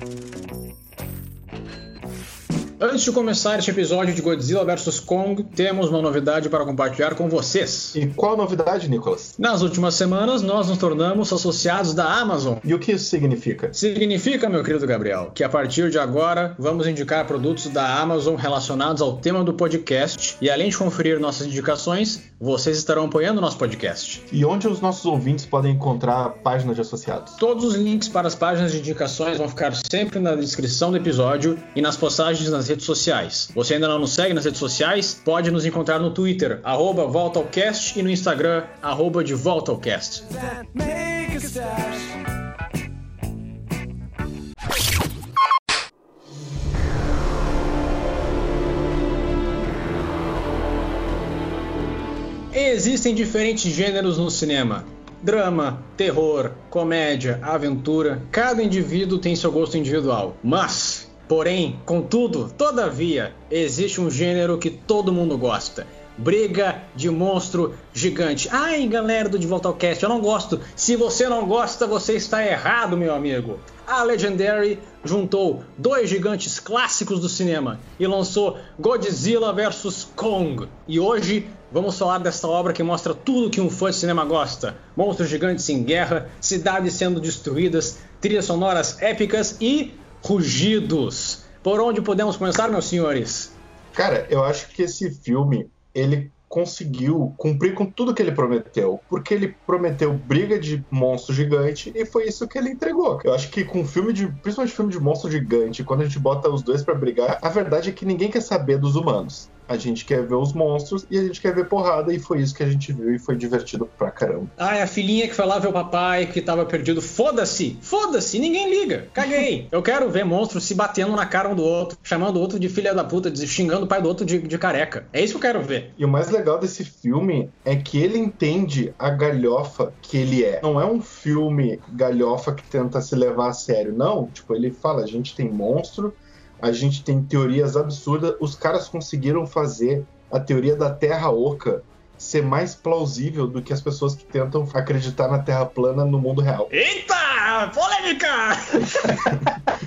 Thank you. Antes de começar este episódio de Godzilla vs Kong, temos uma novidade para compartilhar com vocês. E qual a novidade, Nicolas? Nas últimas semanas, nós nos tornamos associados da Amazon. E o que isso significa? Significa, meu querido Gabriel, que a partir de agora vamos indicar produtos da Amazon relacionados ao tema do podcast. E além de conferir nossas indicações, vocês estarão apoiando o nosso podcast. E onde os nossos ouvintes podem encontrar páginas de associados? Todos os links para as páginas de indicações vão ficar sempre na descrição do episódio e nas postagens nas redes sociais. Você ainda não nos segue nas redes sociais? Pode nos encontrar no Twitter, arroba VoltaAoCast, e no Instagram, arroba de VoltaAoCast. Existem diferentes gêneros no cinema. Drama, terror, comédia, aventura, cada indivíduo tem seu gosto individual. Mas Porém, contudo, todavia, existe um gênero que todo mundo gosta. Briga de monstro gigante. Ai, galera do De Volta ao Cast, eu não gosto. Se você não gosta, você está errado, meu amigo. A Legendary juntou dois gigantes clássicos do cinema e lançou Godzilla vs Kong. E hoje vamos falar desta obra que mostra tudo que um fã de cinema gosta: monstros gigantes em guerra, cidades sendo destruídas, trilhas sonoras épicas e rugidos. Por onde podemos começar, meus senhores? Cara, eu acho que esse filme ele conseguiu cumprir com tudo que ele prometeu, porque ele prometeu briga de monstro gigante e foi isso que ele entregou. Eu acho que com filme de, principalmente filme de monstro gigante, quando a gente bota os dois para brigar, a verdade é que ninguém quer saber dos humanos. A gente quer ver os monstros e a gente quer ver porrada, e foi isso que a gente viu e foi divertido pra caramba. Ah, é a filhinha que foi lá ver o papai que tava perdido. Foda-se! Foda-se! Ninguém liga! Caguei! Eu quero ver monstros se batendo na cara um do outro, chamando o outro de filha da puta, xingando o pai do outro de, de careca. É isso que eu quero ver. E o mais legal desse filme é que ele entende a galhofa que ele é. Não é um filme galhofa que tenta se levar a sério, não. Tipo, ele fala: a gente tem monstro a gente tem teorias absurdas. Os caras conseguiram fazer a teoria da Terra Oca ser mais plausível do que as pessoas que tentam acreditar na Terra plana no mundo real. Eita! Polêmica!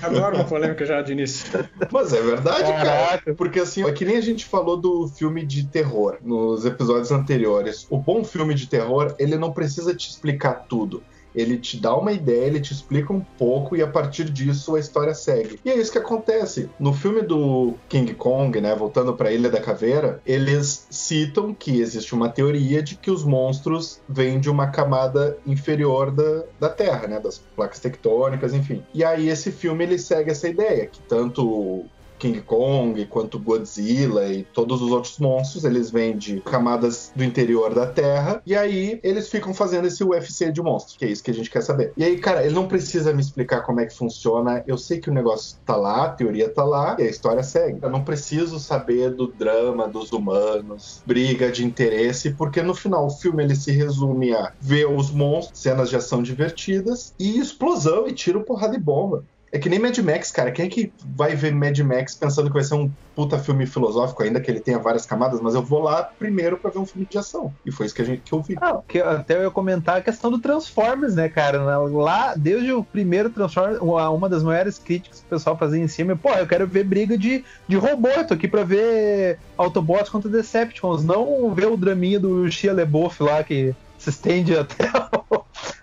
Adoro uma polêmica já de início. Mas é verdade, Caraca. cara. Porque assim, é que nem a gente falou do filme de terror nos episódios anteriores. O bom filme de terror, ele não precisa te explicar tudo ele te dá uma ideia, ele te explica um pouco e a partir disso a história segue. E é isso que acontece. No filme do King Kong, né, voltando para a Ilha da Caveira, eles citam que existe uma teoria de que os monstros vêm de uma camada inferior da, da Terra, né, das placas tectônicas, enfim. E aí esse filme ele segue essa ideia que tanto King Kong, quanto Godzilla e todos os outros monstros, eles vêm de camadas do interior da Terra, e aí eles ficam fazendo esse UFC de monstros, que é isso que a gente quer saber. E aí, cara, ele não precisa me explicar como é que funciona, eu sei que o negócio tá lá, a teoria tá lá, e a história segue. Eu não preciso saber do drama dos humanos, briga de interesse, porque no final o filme ele se resume a ver os monstros, cenas de ação divertidas, e explosão e tiro, porrada e bomba. É que nem Mad Max, cara. Quem é que vai ver Mad Max pensando que vai ser um puta filme filosófico, ainda que ele tenha várias camadas, mas eu vou lá primeiro para ver um filme de ação. E foi isso que, a gente, que eu vi. Ah, que até eu ia comentar a questão do Transformers, né, cara? Lá, desde o primeiro Transformers, uma das maiores críticas que o pessoal fazia em cima é, pô, eu quero ver briga de, de robô, eu tô aqui pra ver Autobots contra Decepticons, não ver o draminha do Shia LeBouf lá que se estende até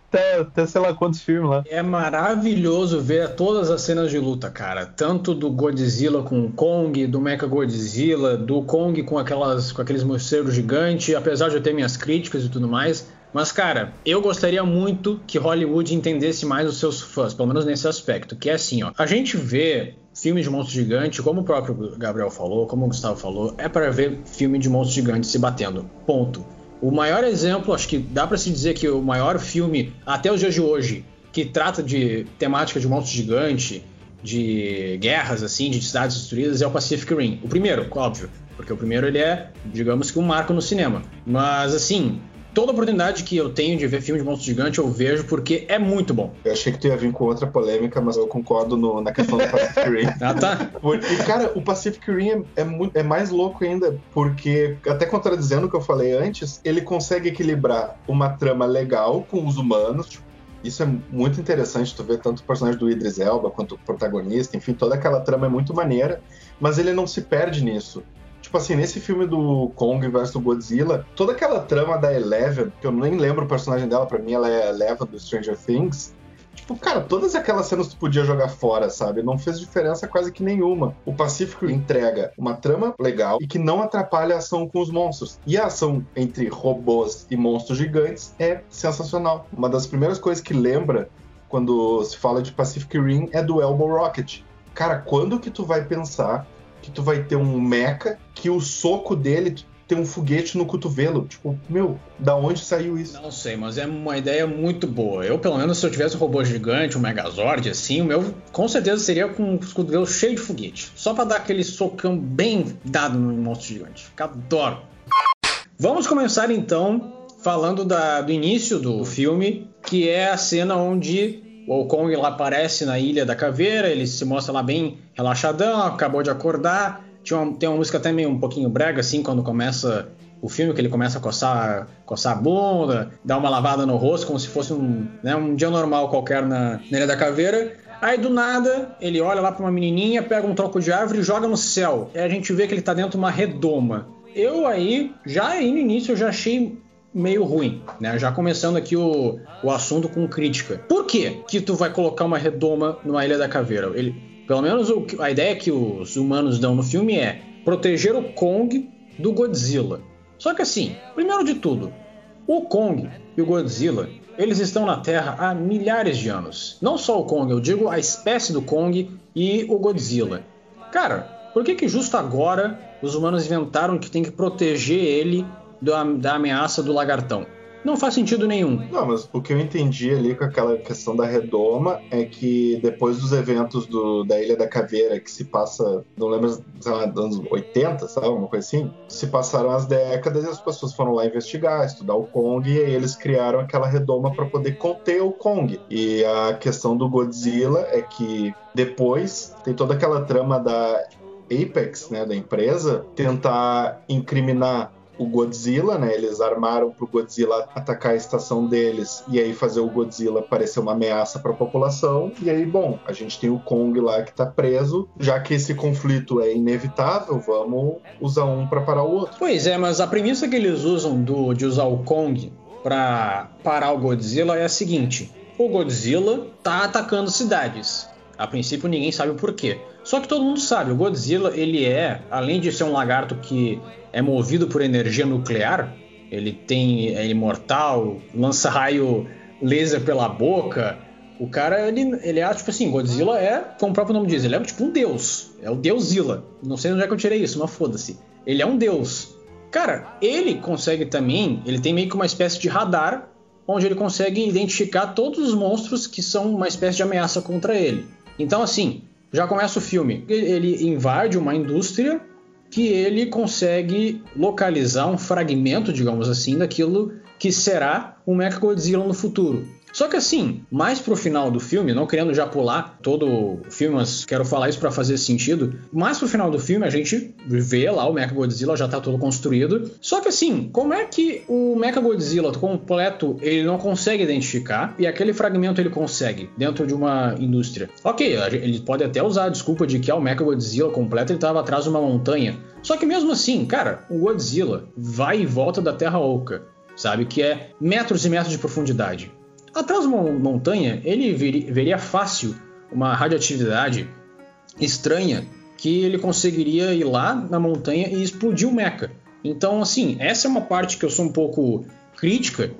até, até sei lá quantos filmes lá. É maravilhoso ver todas as cenas de luta, cara. Tanto do Godzilla com o Kong, do Mecha Godzilla, do Kong com, aquelas, com aqueles morcegos gigantes, apesar de eu ter minhas críticas e tudo mais. Mas, cara, eu gostaria muito que Hollywood entendesse mais os seus fãs, pelo menos nesse aspecto, que é assim, ó. A gente vê filmes de monstro gigante, como o próprio Gabriel falou, como o Gustavo falou, é para ver filme de monstro gigante se batendo. Ponto. O maior exemplo, acho que dá para se dizer que o maior filme até os dias de hoje que trata de temática de monstro gigante, de guerras assim, de cidades destruídas é o Pacific Rim. O primeiro, óbvio, porque o primeiro ele é, digamos que um marco no cinema. Mas assim, toda oportunidade que eu tenho de ver filme de monstro gigante, eu vejo porque é muito bom. Eu achei que tu ia vir com outra polêmica, mas eu concordo no, na questão do Pacific Rim. ah, tá. Porque, cara, o Pacific Rim é, é, é, mais louco ainda, porque, até contradizendo o que eu falei antes, ele consegue equilibrar uma trama legal com os humanos, tipo, isso é muito interessante, tu vê tanto o personagem do Idris Elba quanto o protagonista, enfim, toda aquela trama é muito maneira, mas ele não se perde nisso. Tipo assim, nesse filme do Kong vs Godzilla, toda aquela trama da Eleven, que eu nem lembro o personagem dela, para mim ela é Eleven do Stranger Things, Tipo, cara, todas aquelas cenas tu podia jogar fora, sabe? Não fez diferença quase que nenhuma. O Pacífico entrega uma trama legal e que não atrapalha a ação com os monstros. E a ação entre robôs e monstros gigantes é sensacional. Uma das primeiras coisas que lembra quando se fala de Pacific Rim é do Elbow Rocket. Cara, quando que tu vai pensar que tu vai ter um mecha que o soco dele ter um foguete no cotovelo. Tipo, meu, da onde saiu isso? Não sei, mas é uma ideia muito boa. Eu, pelo menos, se eu tivesse um robô gigante, um Megazord, assim, o meu com certeza seria com os cotovelos cheios de foguete. Só para dar aquele socão bem dado no monstro gigante. Adoro. Vamos começar então falando da, do início do filme, que é a cena onde o Kong lá aparece na Ilha da Caveira, ele se mostra lá bem relaxadão, acabou de acordar, tinha uma, tem uma música até meio um pouquinho brega, assim, quando começa o filme, que ele começa a coçar, coçar a bunda, dar uma lavada no rosto, como se fosse um, né, um dia normal qualquer na, na Ilha da Caveira. Aí do nada, ele olha lá para uma menininha, pega um troco de árvore e joga no céu. E a gente vê que ele tá dentro de uma redoma. Eu aí, já aí no início, eu já achei meio ruim, né? Já começando aqui o, o assunto com crítica. Por que que tu vai colocar uma redoma numa Ilha da Caveira? Ele, pelo menos o, a ideia que os humanos dão no filme é proteger o Kong do Godzilla. Só que assim, primeiro de tudo, o Kong e o Godzilla, eles estão na Terra há milhares de anos. Não só o Kong, eu digo a espécie do Kong e o Godzilla. Cara, por que que justo agora os humanos inventaram que tem que proteger ele da, da ameaça do lagartão? não faz sentido nenhum. Não, mas o que eu entendi ali com aquela questão da redoma é que depois dos eventos do, da Ilha da Caveira, que se passa, não lembro, sei lá, anos 80, sabe, uma coisa assim, se passaram as décadas e as pessoas foram lá investigar, estudar o Kong, e aí eles criaram aquela redoma para poder conter o Kong. E a questão do Godzilla é que depois tem toda aquela trama da Apex, né, da empresa, tentar incriminar o Godzilla, né? Eles armaram pro Godzilla atacar a estação deles e aí fazer o Godzilla parecer uma ameaça para a população. E aí, bom, a gente tem o Kong lá que tá preso. Já que esse conflito é inevitável, vamos usar um para parar o outro. Pois é, mas a premissa que eles usam do, de usar o Kong para parar o Godzilla é a seguinte: o Godzilla tá atacando cidades. A princípio ninguém sabe o porquê. Só que todo mundo sabe, o Godzilla, ele é, além de ser um lagarto que é movido por energia nuclear, ele tem é imortal, lança raio laser pela boca. O cara, ele, ele é tipo assim, Godzilla é, como o próprio nome diz, ele é tipo um deus. É o Deusila. Não sei onde é que eu tirei isso, mas foda-se. Ele é um deus. Cara, ele consegue também, ele tem meio que uma espécie de radar, onde ele consegue identificar todos os monstros que são uma espécie de ameaça contra ele. Então, assim, já começa o filme. Ele invade uma indústria que ele consegue localizar um fragmento, digamos assim, daquilo que será o Mechagodzilla no futuro. Só que assim, mais pro final do filme, não querendo já pular todo o filme, mas quero falar isso para fazer sentido. Mais pro final do filme a gente vê lá o Mechagodzilla já tá todo construído. Só que assim, como é que o Mechagodzilla completo ele não consegue identificar e aquele fragmento ele consegue dentro de uma indústria? Ok, ele pode até usar a desculpa de que ah, o Mechagodzilla completo ele tava atrás de uma montanha. Só que mesmo assim, cara, o Godzilla vai e volta da Terra Oca, sabe? Que é metros e metros de profundidade. Atrás de uma montanha, ele veria fácil uma radioatividade estranha que ele conseguiria ir lá na montanha e explodir o mecha. Então, assim, essa é uma parte que eu sou um pouco crítica,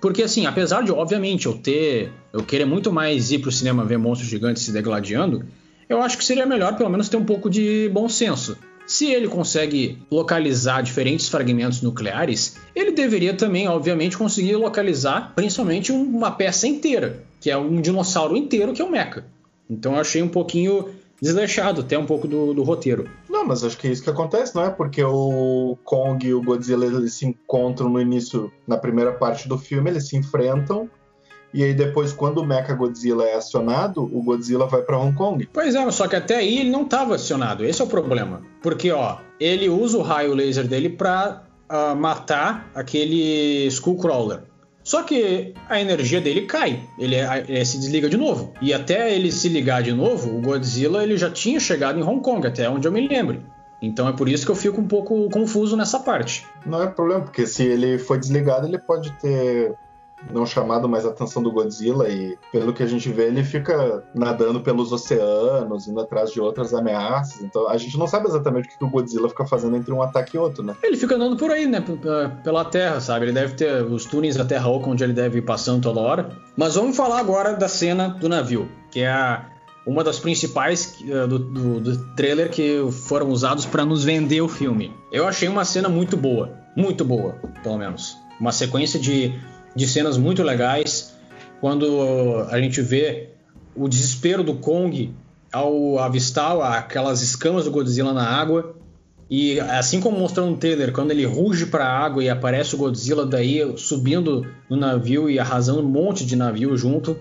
porque assim, apesar de obviamente eu ter, eu querer muito mais ir pro cinema ver monstros gigantes se degladiando, eu acho que seria melhor pelo menos ter um pouco de bom senso. Se ele consegue localizar diferentes fragmentos nucleares, ele deveria também, obviamente, conseguir localizar principalmente uma peça inteira, que é um dinossauro inteiro, que é o Mecha. Então eu achei um pouquinho desleixado até um pouco do, do, roteiro. Não, mas acho que é isso que acontece, não é? Porque o Kong e o Godzilla eles se encontram no início, na primeira parte do filme, eles se enfrentam e aí depois, quando o Mecha Godzilla é acionado, o Godzilla vai para Hong Kong. Pois é, só que até aí ele não estava acionado. Esse é o problema. Porque, ó, ele usa o raio laser dele para uh, ah, matar aquele Skullcrawler. Só Só que a energia dele cai, ele, ele, se desliga de novo. E até ele se ligar de novo, o Godzilla ele já tinha chegado em Hong Kong, até onde eu me lembro. Então é por isso que eu fico um pouco confuso nessa parte. Não é problema, porque se ele foi desligado, ele pode ter não chamado mais a atenção do Godzilla e pelo que a gente vê ele fica nadando pelos oceanos, indo atrás de outras ameaças. Então a gente não sabe exatamente o que o Godzilla fica fazendo entre um ataque e outro, né? Ele fica andando por aí, né? Pela Terra, sabe? Ele deve ter os túneis da Terra Oca onde ele deve ir passando toda hora. Mas vamos falar agora da cena do navio, que é a uma das principais uh, do, do, do, trailer que foram usados para nos vender o filme. Eu achei uma cena muito boa, muito boa, pelo menos. Uma sequência de de cenas muito legais. Quando a gente vê o desespero do Kong ao avistar aquelas escamas do Godzilla na água. E assim como mostrou no trailer, quando ele ruge para a água e aparece o Godzilla daí subindo no navio e arrasando um monte de navio junto,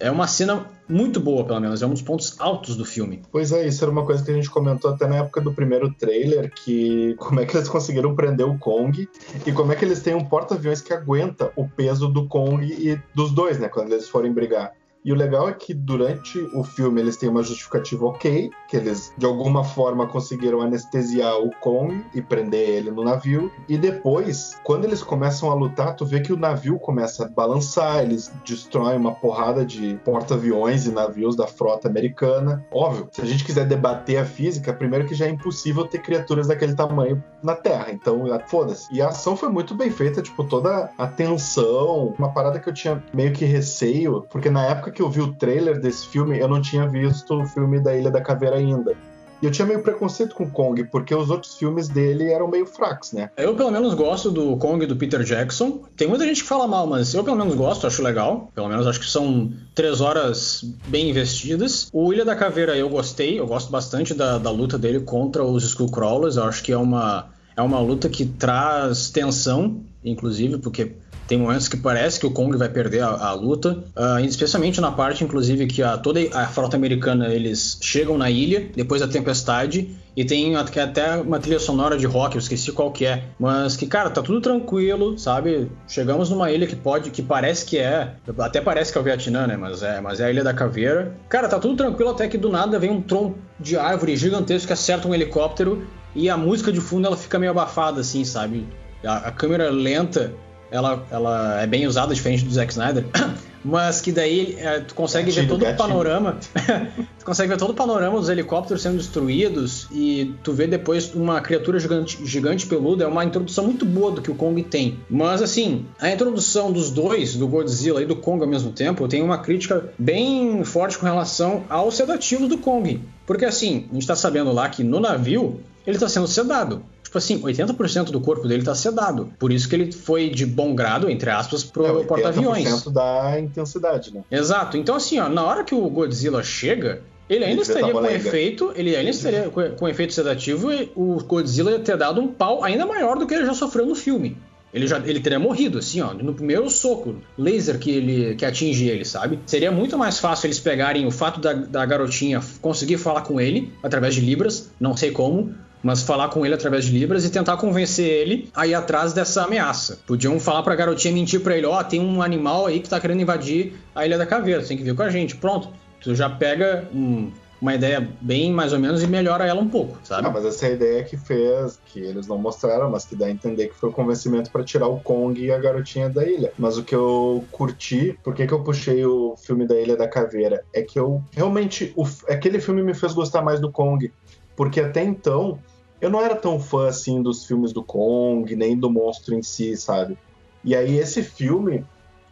é uma cena muito boa, pelo menos. É um dos pontos altos do filme. Pois é, isso era uma coisa que a gente comentou até na época do primeiro trailer, que como é que eles conseguiram prender o Kong e como é que eles têm um porta-aviões que aguenta o peso do Kong e dos dois, né, quando eles forem brigar. E o legal é que durante o filme eles têm uma justificativa ok, que eles de alguma forma conseguiram anestesiar o Kong e prender ele no navio. E depois, quando eles começam a lutar, tu vê que o navio começa a balançar, eles destroem uma porrada de porta-aviões e navios da frota americana. Óbvio, se a gente quiser debater a física, primeiro que já é impossível ter criaturas daquele tamanho na Terra. Então, foda-se. E a ação foi muito bem feita, tipo, toda a tensão, uma parada que eu tinha meio que receio, porque na época que eu vi o trailer desse filme, eu não tinha visto o filme da Ilha da Caveira ainda. E eu tinha meio preconceito com o Kong, porque os outros filmes dele eram meio fracos, né? Eu, pelo menos, gosto do Kong do Peter Jackson. Tem muita gente que fala mal, mas eu, pelo menos, gosto, acho legal. Pelo menos, acho que são três horas bem investidas. O Ilha da Caveira eu gostei, eu gosto bastante da, da luta dele contra os Skullcrawlers. Eu acho que é uma, é uma luta que traz tensão, inclusive, porque tem momentos que parece que o Kong vai perder a, a luta, uh, especialmente na parte, inclusive, que a, toda a frota americana eles chegam na ilha depois da tempestade e tem até uma trilha sonora de rock, eu esqueci qual que é, mas que cara tá tudo tranquilo, sabe? Chegamos numa ilha que pode, que parece que é, até parece que é o Vietnã, né? Mas é, mas é a Ilha da Caveira. Cara, tá tudo tranquilo até que do nada vem um tronco de árvore gigantesco que acerta um helicóptero e a música de fundo ela fica meio abafada assim, sabe? A, a câmera lenta ela, ela é bem usada, diferente do Zack Snyder, mas que daí é, tu consegue gatinho, ver todo o panorama, tu consegue ver todo o panorama dos helicópteros sendo destruídos e tu vê depois uma criatura gigante, gigante peluda, é uma introdução muito boa do que o Kong tem. Mas assim, a introdução dos dois, do Godzilla e do Kong ao mesmo tempo, tem uma crítica bem forte com relação aos sedativos do Kong. Porque assim, a gente tá sabendo lá que no navio ele está sendo sedado. Tipo assim, 80% do corpo dele tá sedado. Por isso que ele foi de bom grado, entre aspas, pro é, porta-aviões. 80% da intensidade, né? Exato. Então, assim, ó, na hora que o Godzilla chega, ele ainda ele estaria com efeito, ele ainda estaria com, com efeito sedativo e o Godzilla ia ter dado um pau ainda maior do que ele já sofreu no filme. Ele já ele teria morrido, assim, ó, no primeiro soco laser que ele que atinge ele, sabe? Seria muito mais fácil eles pegarem o fato da, da garotinha conseguir falar com ele através de Libras, não sei como, mas falar com ele através de Libras e tentar convencer ele a ir atrás dessa ameaça. Podiam falar pra garotinha mentir pra ele: ó, oh, tem um animal aí que tá querendo invadir a Ilha da Caveira, tem que vir com a gente. Pronto. Tu já pega um, uma ideia bem mais ou menos e melhora ela um pouco, sabe? Ah, mas essa é a ideia que fez, que eles não mostraram, mas que dá a entender que foi o convencimento para tirar o Kong e a garotinha da ilha. Mas o que eu curti, por que, que eu puxei o filme da Ilha da Caveira? É que eu realmente. O, aquele filme me fez gostar mais do Kong. Porque até então, eu não era tão fã assim dos filmes do Kong, nem do monstro em si, sabe? E aí esse filme,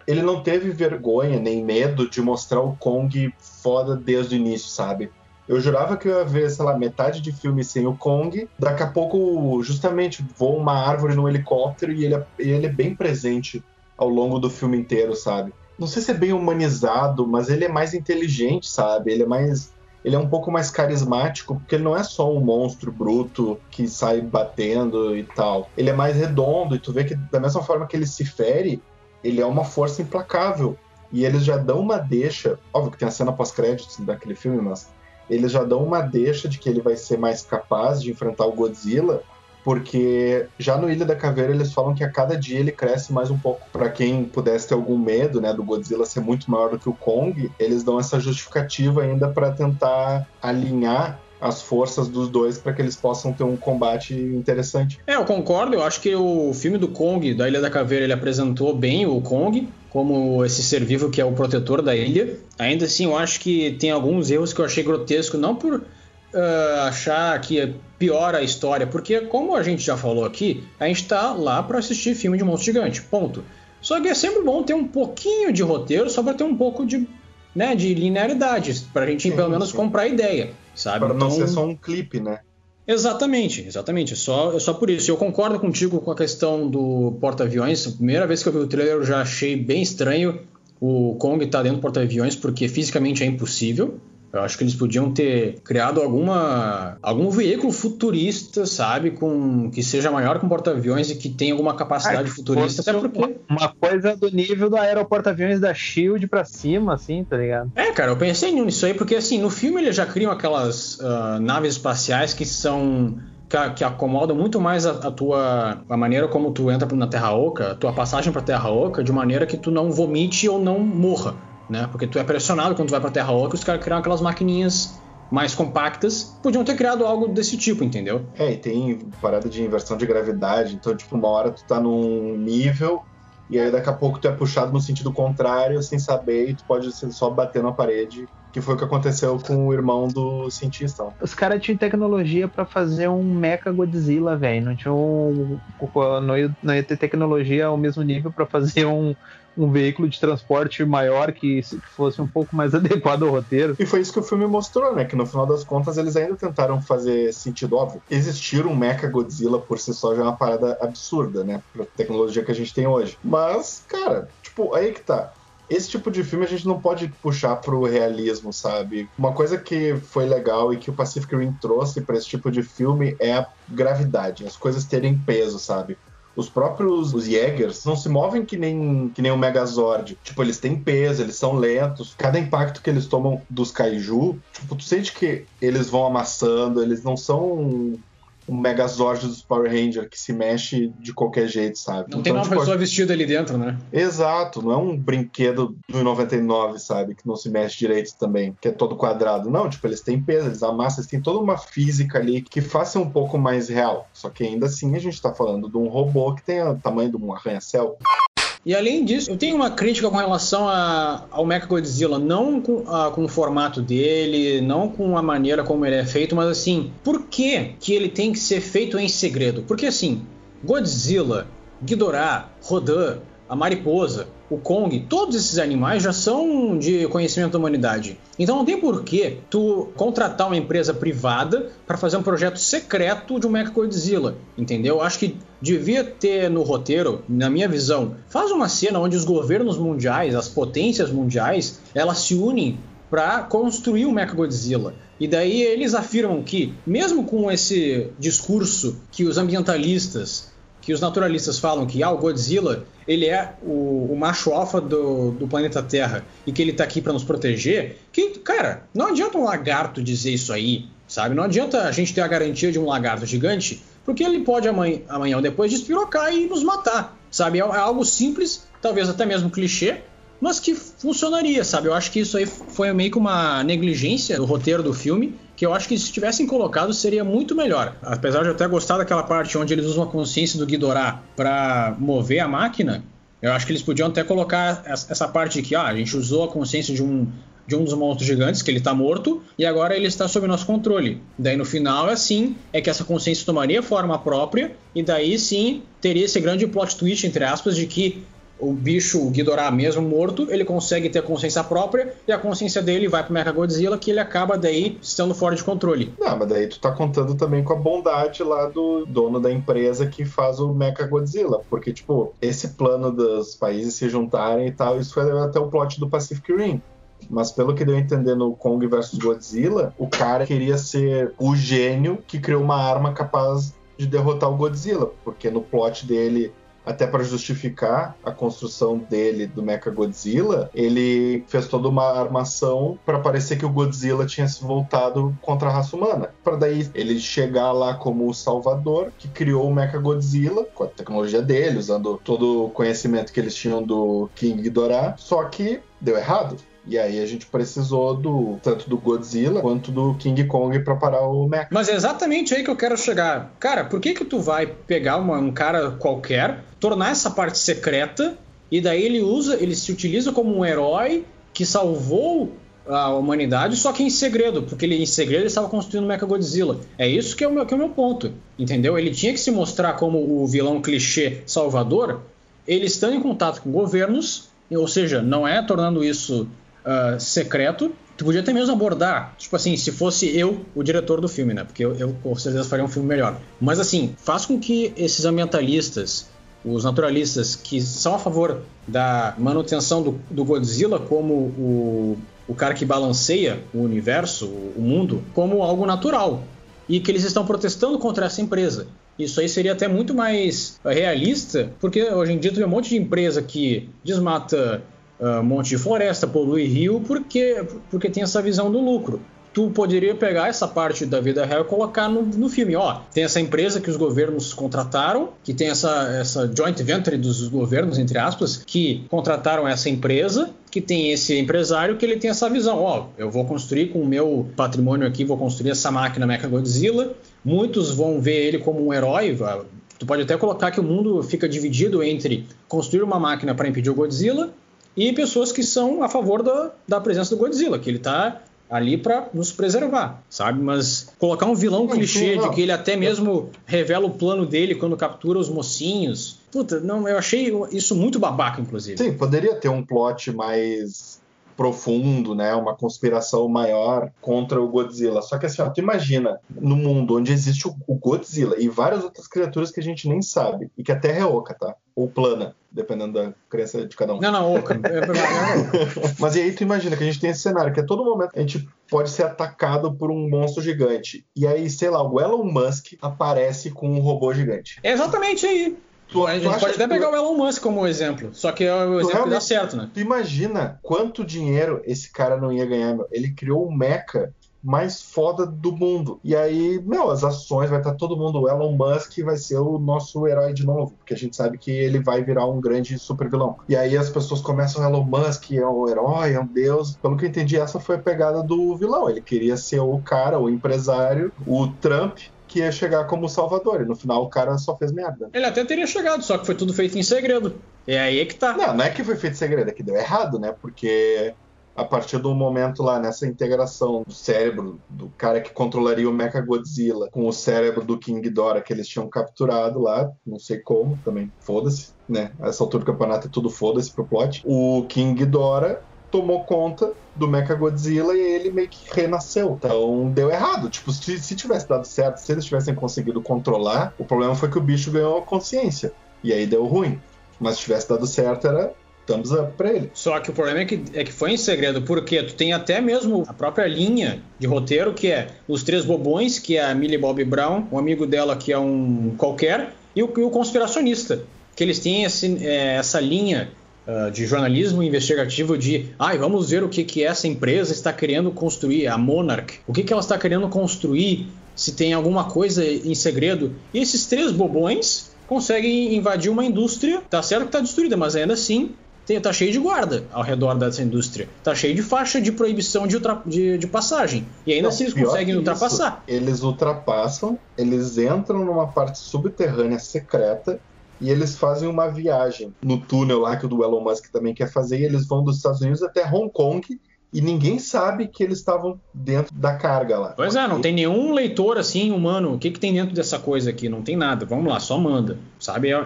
ele não teve vergonha nem medo de mostrar o Kong foda desde o início, sabe? Eu jurava que eu ia ver, sei lá, metade de filme sem o Kong. Daqui a pouco, justamente, voa uma árvore no helicóptero e ele é, ele é bem presente ao longo do filme inteiro, sabe? Não sei se é bem humanizado, mas ele é mais inteligente, sabe? Ele é mais ele é um pouco mais carismático, porque ele não é só um monstro bruto que sai batendo e tal. Ele é mais redondo, e tu vê que da mesma forma que ele se fere, ele é uma força implacável. E eles já dão uma deixa, óbvio que tem a cena pós-créditos daquele filme, mas eles já dão uma deixa de que ele vai ser mais capaz de enfrentar o Godzilla, porque já no Ilha da Caveira eles falam que a cada dia ele cresce mais um pouco. Para quem pudesse ter algum medo, né, do Godzilla ser muito maior do que o Kong, eles dão essa justificativa ainda para tentar alinhar as forças dos dois para que eles possam ter um combate interessante. É, eu concordo. Eu acho que o filme do Kong, da Ilha da Caveira, ele apresentou bem o Kong como esse ser vivo que é o protetor da ilha. Ainda assim, eu acho que tem alguns erros que eu achei grotesco, não por uh, achar que piora a história, porque como a gente já falou aqui, a gente está lá para assistir filme de monstro gigante, ponto. Só que é sempre bom ter um pouquinho de roteiro só para ter um pouco de, né, de linearidade, para a gente sim, pelo menos sim. comprar a ideia sabe? Para não então... ser só um clipe, né? Exatamente, exatamente. Só, é só por isso. Eu concordo contigo com a questão do porta-aviões. A primeira vez que eu vi o trailer eu já achei bem estranho o Kong estar tá dentro do porta-aviões, porque fisicamente é impossível. Eu acho que eles podiam ter criado alguma algum veículo futurista, sabe, com que seja maior que um porta-aviões e que tenha alguma capacidade futurista, até porque uma coisa do nível do aeroporto-aviões da Shield para cima, assim, tá ligado? É, cara, eu pensei nisso aí porque assim no filme eles já criam aquelas uh, naves espaciais que são que, que acomodam muito mais a, a, tua a maneira como tu entra na Terra Oca, a tua passagem para Terra Oca, de maneira que tu não vomite ou não morra né? Porque tu é pressionado quando tu vai pra Terra Oca, os caras criam aquelas maquininhas mais compactas, podiam ter criado algo desse tipo, entendeu? É, e tem parada de inversão de gravidade, então, tipo, uma hora tu tá num nível e aí daqui a pouco tu é puxado no sentido contrário, sem saber, e tu pode só bater na parede, que foi o que aconteceu com o irmão do cientista. Os caras tinham tecnologia para fazer um Mecha Godzilla, velho. Não tinha um, não, ia, não ia ter tecnologia ao mesmo nível para fazer um, um veículo de transporte maior que fosse um pouco mais adequado ao roteiro. E foi isso que o filme mostrou, né? Que no final das contas eles ainda tentaram fazer sentido óbvio. Existir um Mecha Godzilla por si só já é uma parada absurda, né? Pra tecnologia que a gente tem hoje. Mas, cara, tipo, aí que tá esse tipo de filme a gente não pode puxar pro realismo, sabe? Uma coisa que foi legal e que o Pacific Rim trouxe para esse tipo de filme é a gravidade, as coisas terem peso, sabe? Os próprios os Jägers não se movem que nem, que nem o Megazord. Tipo, eles têm peso, eles são lentos. Cada impacto que eles tomam dos Kaiju, tipo, tu sente que eles vão amassando, eles não são um Megazord dos Power Ranger que se mexe de qualquer jeito, sabe? Não então, tem uma tipo, pessoa vestida ali dentro, né? Exato, não é um brinquedo do 99, sabe? Que não se mexe direito também, que é todo quadrado. Não, tipo, eles têm peso, eles amassam, eles têm toda uma física ali que faz ser um pouco mais real. Só que ainda assim a gente tá falando de um robô que tem o tamanho de um arranha-céu. E além disso, eu tenho uma crítica com relação a, ao Mechagodzilla, não com, a, com, o formato dele, não com a maneira como ele é feito, mas assim, por que, que ele tem que ser feito em segredo? Porque assim, Godzilla, Ghidorah, Rodan, a mariposa, o Kong, todos esses animais já são de conhecimento da humanidade. Então não tem por que tu contratar uma empresa privada para fazer um projeto secreto de um Mechagodzilla, entendeu? Acho que devia ter no roteiro, na minha visão, faz uma cena onde os governos mundiais, as potências mundiais, elas se unem para construir o Mechagodzilla. E daí eles afirmam que, mesmo com esse discurso que os ambientalistas que os naturalistas falam que ah, o Godzilla ele é o, o macho alfa do, do, planeta Terra e que ele está aqui para nos proteger, que, cara, não adianta um lagarto dizer isso aí, sabe? Não adianta a gente ter a garantia de um lagarto gigante, porque ele pode amanhã, amanhã ou depois despirocar e nos matar, sabe? É, é algo simples, talvez até mesmo clichê, mas que funcionaria, sabe? Eu acho que isso aí foi meio que uma negligência do roteiro do filme, que eu acho que se tivessem colocado seria muito melhor. Apesar de eu até gostar daquela parte onde eles usam a consciência do Ghidorah para mover a máquina, eu acho que eles podiam até colocar essa parte de que ah, a gente usou a consciência de um de um dos monstros gigantes, que ele está morto, e agora ele está sob nosso controle. Daí no final assim, é que essa consciência tomaria forma própria, e daí sim teria esse grande plot twist, entre aspas, de que o bicho, o Ghidorah mesmo morto, ele consegue ter consciência própria e a consciência dele vai pro Mechagodzilla que ele acaba daí estando fora de controle. Não, mas daí tu tá contando também com a bondade lá do dono da empresa que faz o Mechagodzilla, porque tipo, esse plano dos países se juntarem e tal, isso foi até o plot do Pacific Rim. Mas pelo que deu a entender no Kong vs Godzilla, o cara queria ser o gênio que criou uma arma capaz de derrotar o Godzilla, porque no plot dele até para justificar a construção dele do Mecha Godzilla, ele fez toda uma armação para parecer que o Godzilla tinha se voltado contra a raça humana, para daí ele chegar lá como o salvador que criou o Mecha Godzilla com a tecnologia dele, usando todo o conhecimento que eles tinham do King Ghidorah, só que deu errado. E aí a gente precisou do tanto do Godzilla quanto do King Kong para parar o Mecha. Mas é exatamente aí que eu quero chegar. Cara, por que que tu vai pegar uma, um cara qualquer, tornar essa parte secreta e daí ele usa, ele se utiliza como um herói que salvou a humanidade, só que em segredo, porque ele em segredo ele estava construindo o Mecha Godzilla. É isso que é, meu, que é o meu ponto, entendeu? Ele tinha que se mostrar como o vilão clichê salvador, ele estando em contato com governos, ou seja, não é tornando isso uh, secreto, tu podia até mesmo abordar, tipo assim, se fosse eu o diretor do filme, né? Porque eu, eu com certeza faria um filme melhor. Mas assim, faz com que esses ambientalistas, os naturalistas que são a favor da manutenção do, do Godzilla como o, o cara que balanceia o universo, o mundo, como algo natural. E que eles estão protestando contra essa empresa. Isso aí seria até muito mais realista, porque hoje em dia vê um monte de empresa que desmata uh, monte de floresta, polui rio, porque, porque tem essa visão do lucro. Tu poderia pegar essa parte da vida real e colocar no, no filme. Ó, tem essa empresa que os governos contrataram, que tem essa, essa joint venture dos governos, entre aspas, que contrataram essa empresa, que tem esse empresário que ele tem essa visão. Ó, eu vou construir com o meu patrimônio aqui, vou construir essa máquina Mecha Godzilla. Muitos vão ver ele como um herói. Tu pode até colocar que o mundo fica dividido entre construir uma máquina para impedir o Godzilla e pessoas que são a favor da, da presença do Godzilla, que ele está ali para nos preservar, sabe? Mas colocar um vilão clichê de que ele até mesmo revela o plano dele quando captura os mocinhos. Puta, não, eu achei isso muito babaca, inclusive. Sim, poderia ter um plot mais profundo, né? Uma conspiração maior contra o Godzilla. Só que assim, ó, tu imagina no mundo onde existe o Godzilla e várias outras criaturas que a gente nem sabe e que a Terra é oca, tá? Ou plana, dependendo da crença de cada um. Não, não, oca. É Mas e aí tu imagina que a gente tem esse cenário que a todo momento a gente pode ser atacado por um monstro gigante. E aí, sei lá, o Elon Musk aparece com um robô gigante. É exatamente aí. Tu, a gente pode até pegar tu... o Elon Musk como exemplo, só que é o exemplo que dá certo, né? Tu imagina quanto dinheiro esse cara não ia ganhar, meu. Ele criou o Mecha mais foda do mundo. E aí, meu, as ações vai estar todo mundo. O Elon Musk vai ser o nosso herói de novo, porque a gente sabe que ele vai virar um grande super vilão. E aí as pessoas começam, Elon Musk é o herói, é um deus. Pelo que eu entendi, essa foi a pegada do vilão. Ele queria ser o cara, o empresário, o Trump, que ia chegar como salvador. E no final o cara só fez merda. Ele até teria chegado, só que foi tudo feito em segredo. É aí que tá. Não, não é que foi feito em segredo, é que deu errado, né? Porque a partir do momento lá, nessa integração do cérebro do cara que controlaria o Mecha Godzilla com o cérebro do King Ghidorah que eles tinham capturado lá, não sei como, também foda-se, né? Essa altura do campeonato é tudo foda-se pro plot. O King Ghidorah tomou conta do Mecha Godzilla e ele meio que renasceu. Então deu errado. Tipo, se, se tivesse dado certo, se eles tivessem conseguido controlar, o problema foi que o bicho ganhou consciência. E aí deu ruim. Mas se tivesse dado certo, era thumbs up pra ele. Só que o problema é que, é que foi em segredo, porque tu tem até mesmo a própria linha de roteiro, que é os três bobões, que é a Millie Bobby Brown, um amigo dela que é um qualquer, e o, e o conspiracionista. Que eles têm esse, é, essa linha uh, de jornalismo investigativo de ai, vamos ver o que, que essa empresa está querendo construir, a Monarch. O que, que ela está querendo construir, se tem alguma coisa em segredo. E esses três bobões conseguem invadir uma indústria, tá certo que está destruída, mas ainda assim tem, tá cheio de guarda ao redor dessa indústria. Tá cheio de faixa de proibição de, ultra, de, de passagem. E ainda assim eles conseguem ultrapassar. Isso, eles ultrapassam, eles entram numa parte subterrânea secreta e eles fazem uma viagem no túnel lá que o do Elon Musk também quer fazer, e eles vão dos Estados Unidos até Hong Kong e ninguém sabe que eles estavam dentro da carga lá. Pois é, não tem nenhum leitor assim humano. O que, que tem dentro dessa coisa aqui? Não tem nada. Vamos lá, só manda. Sabe? É,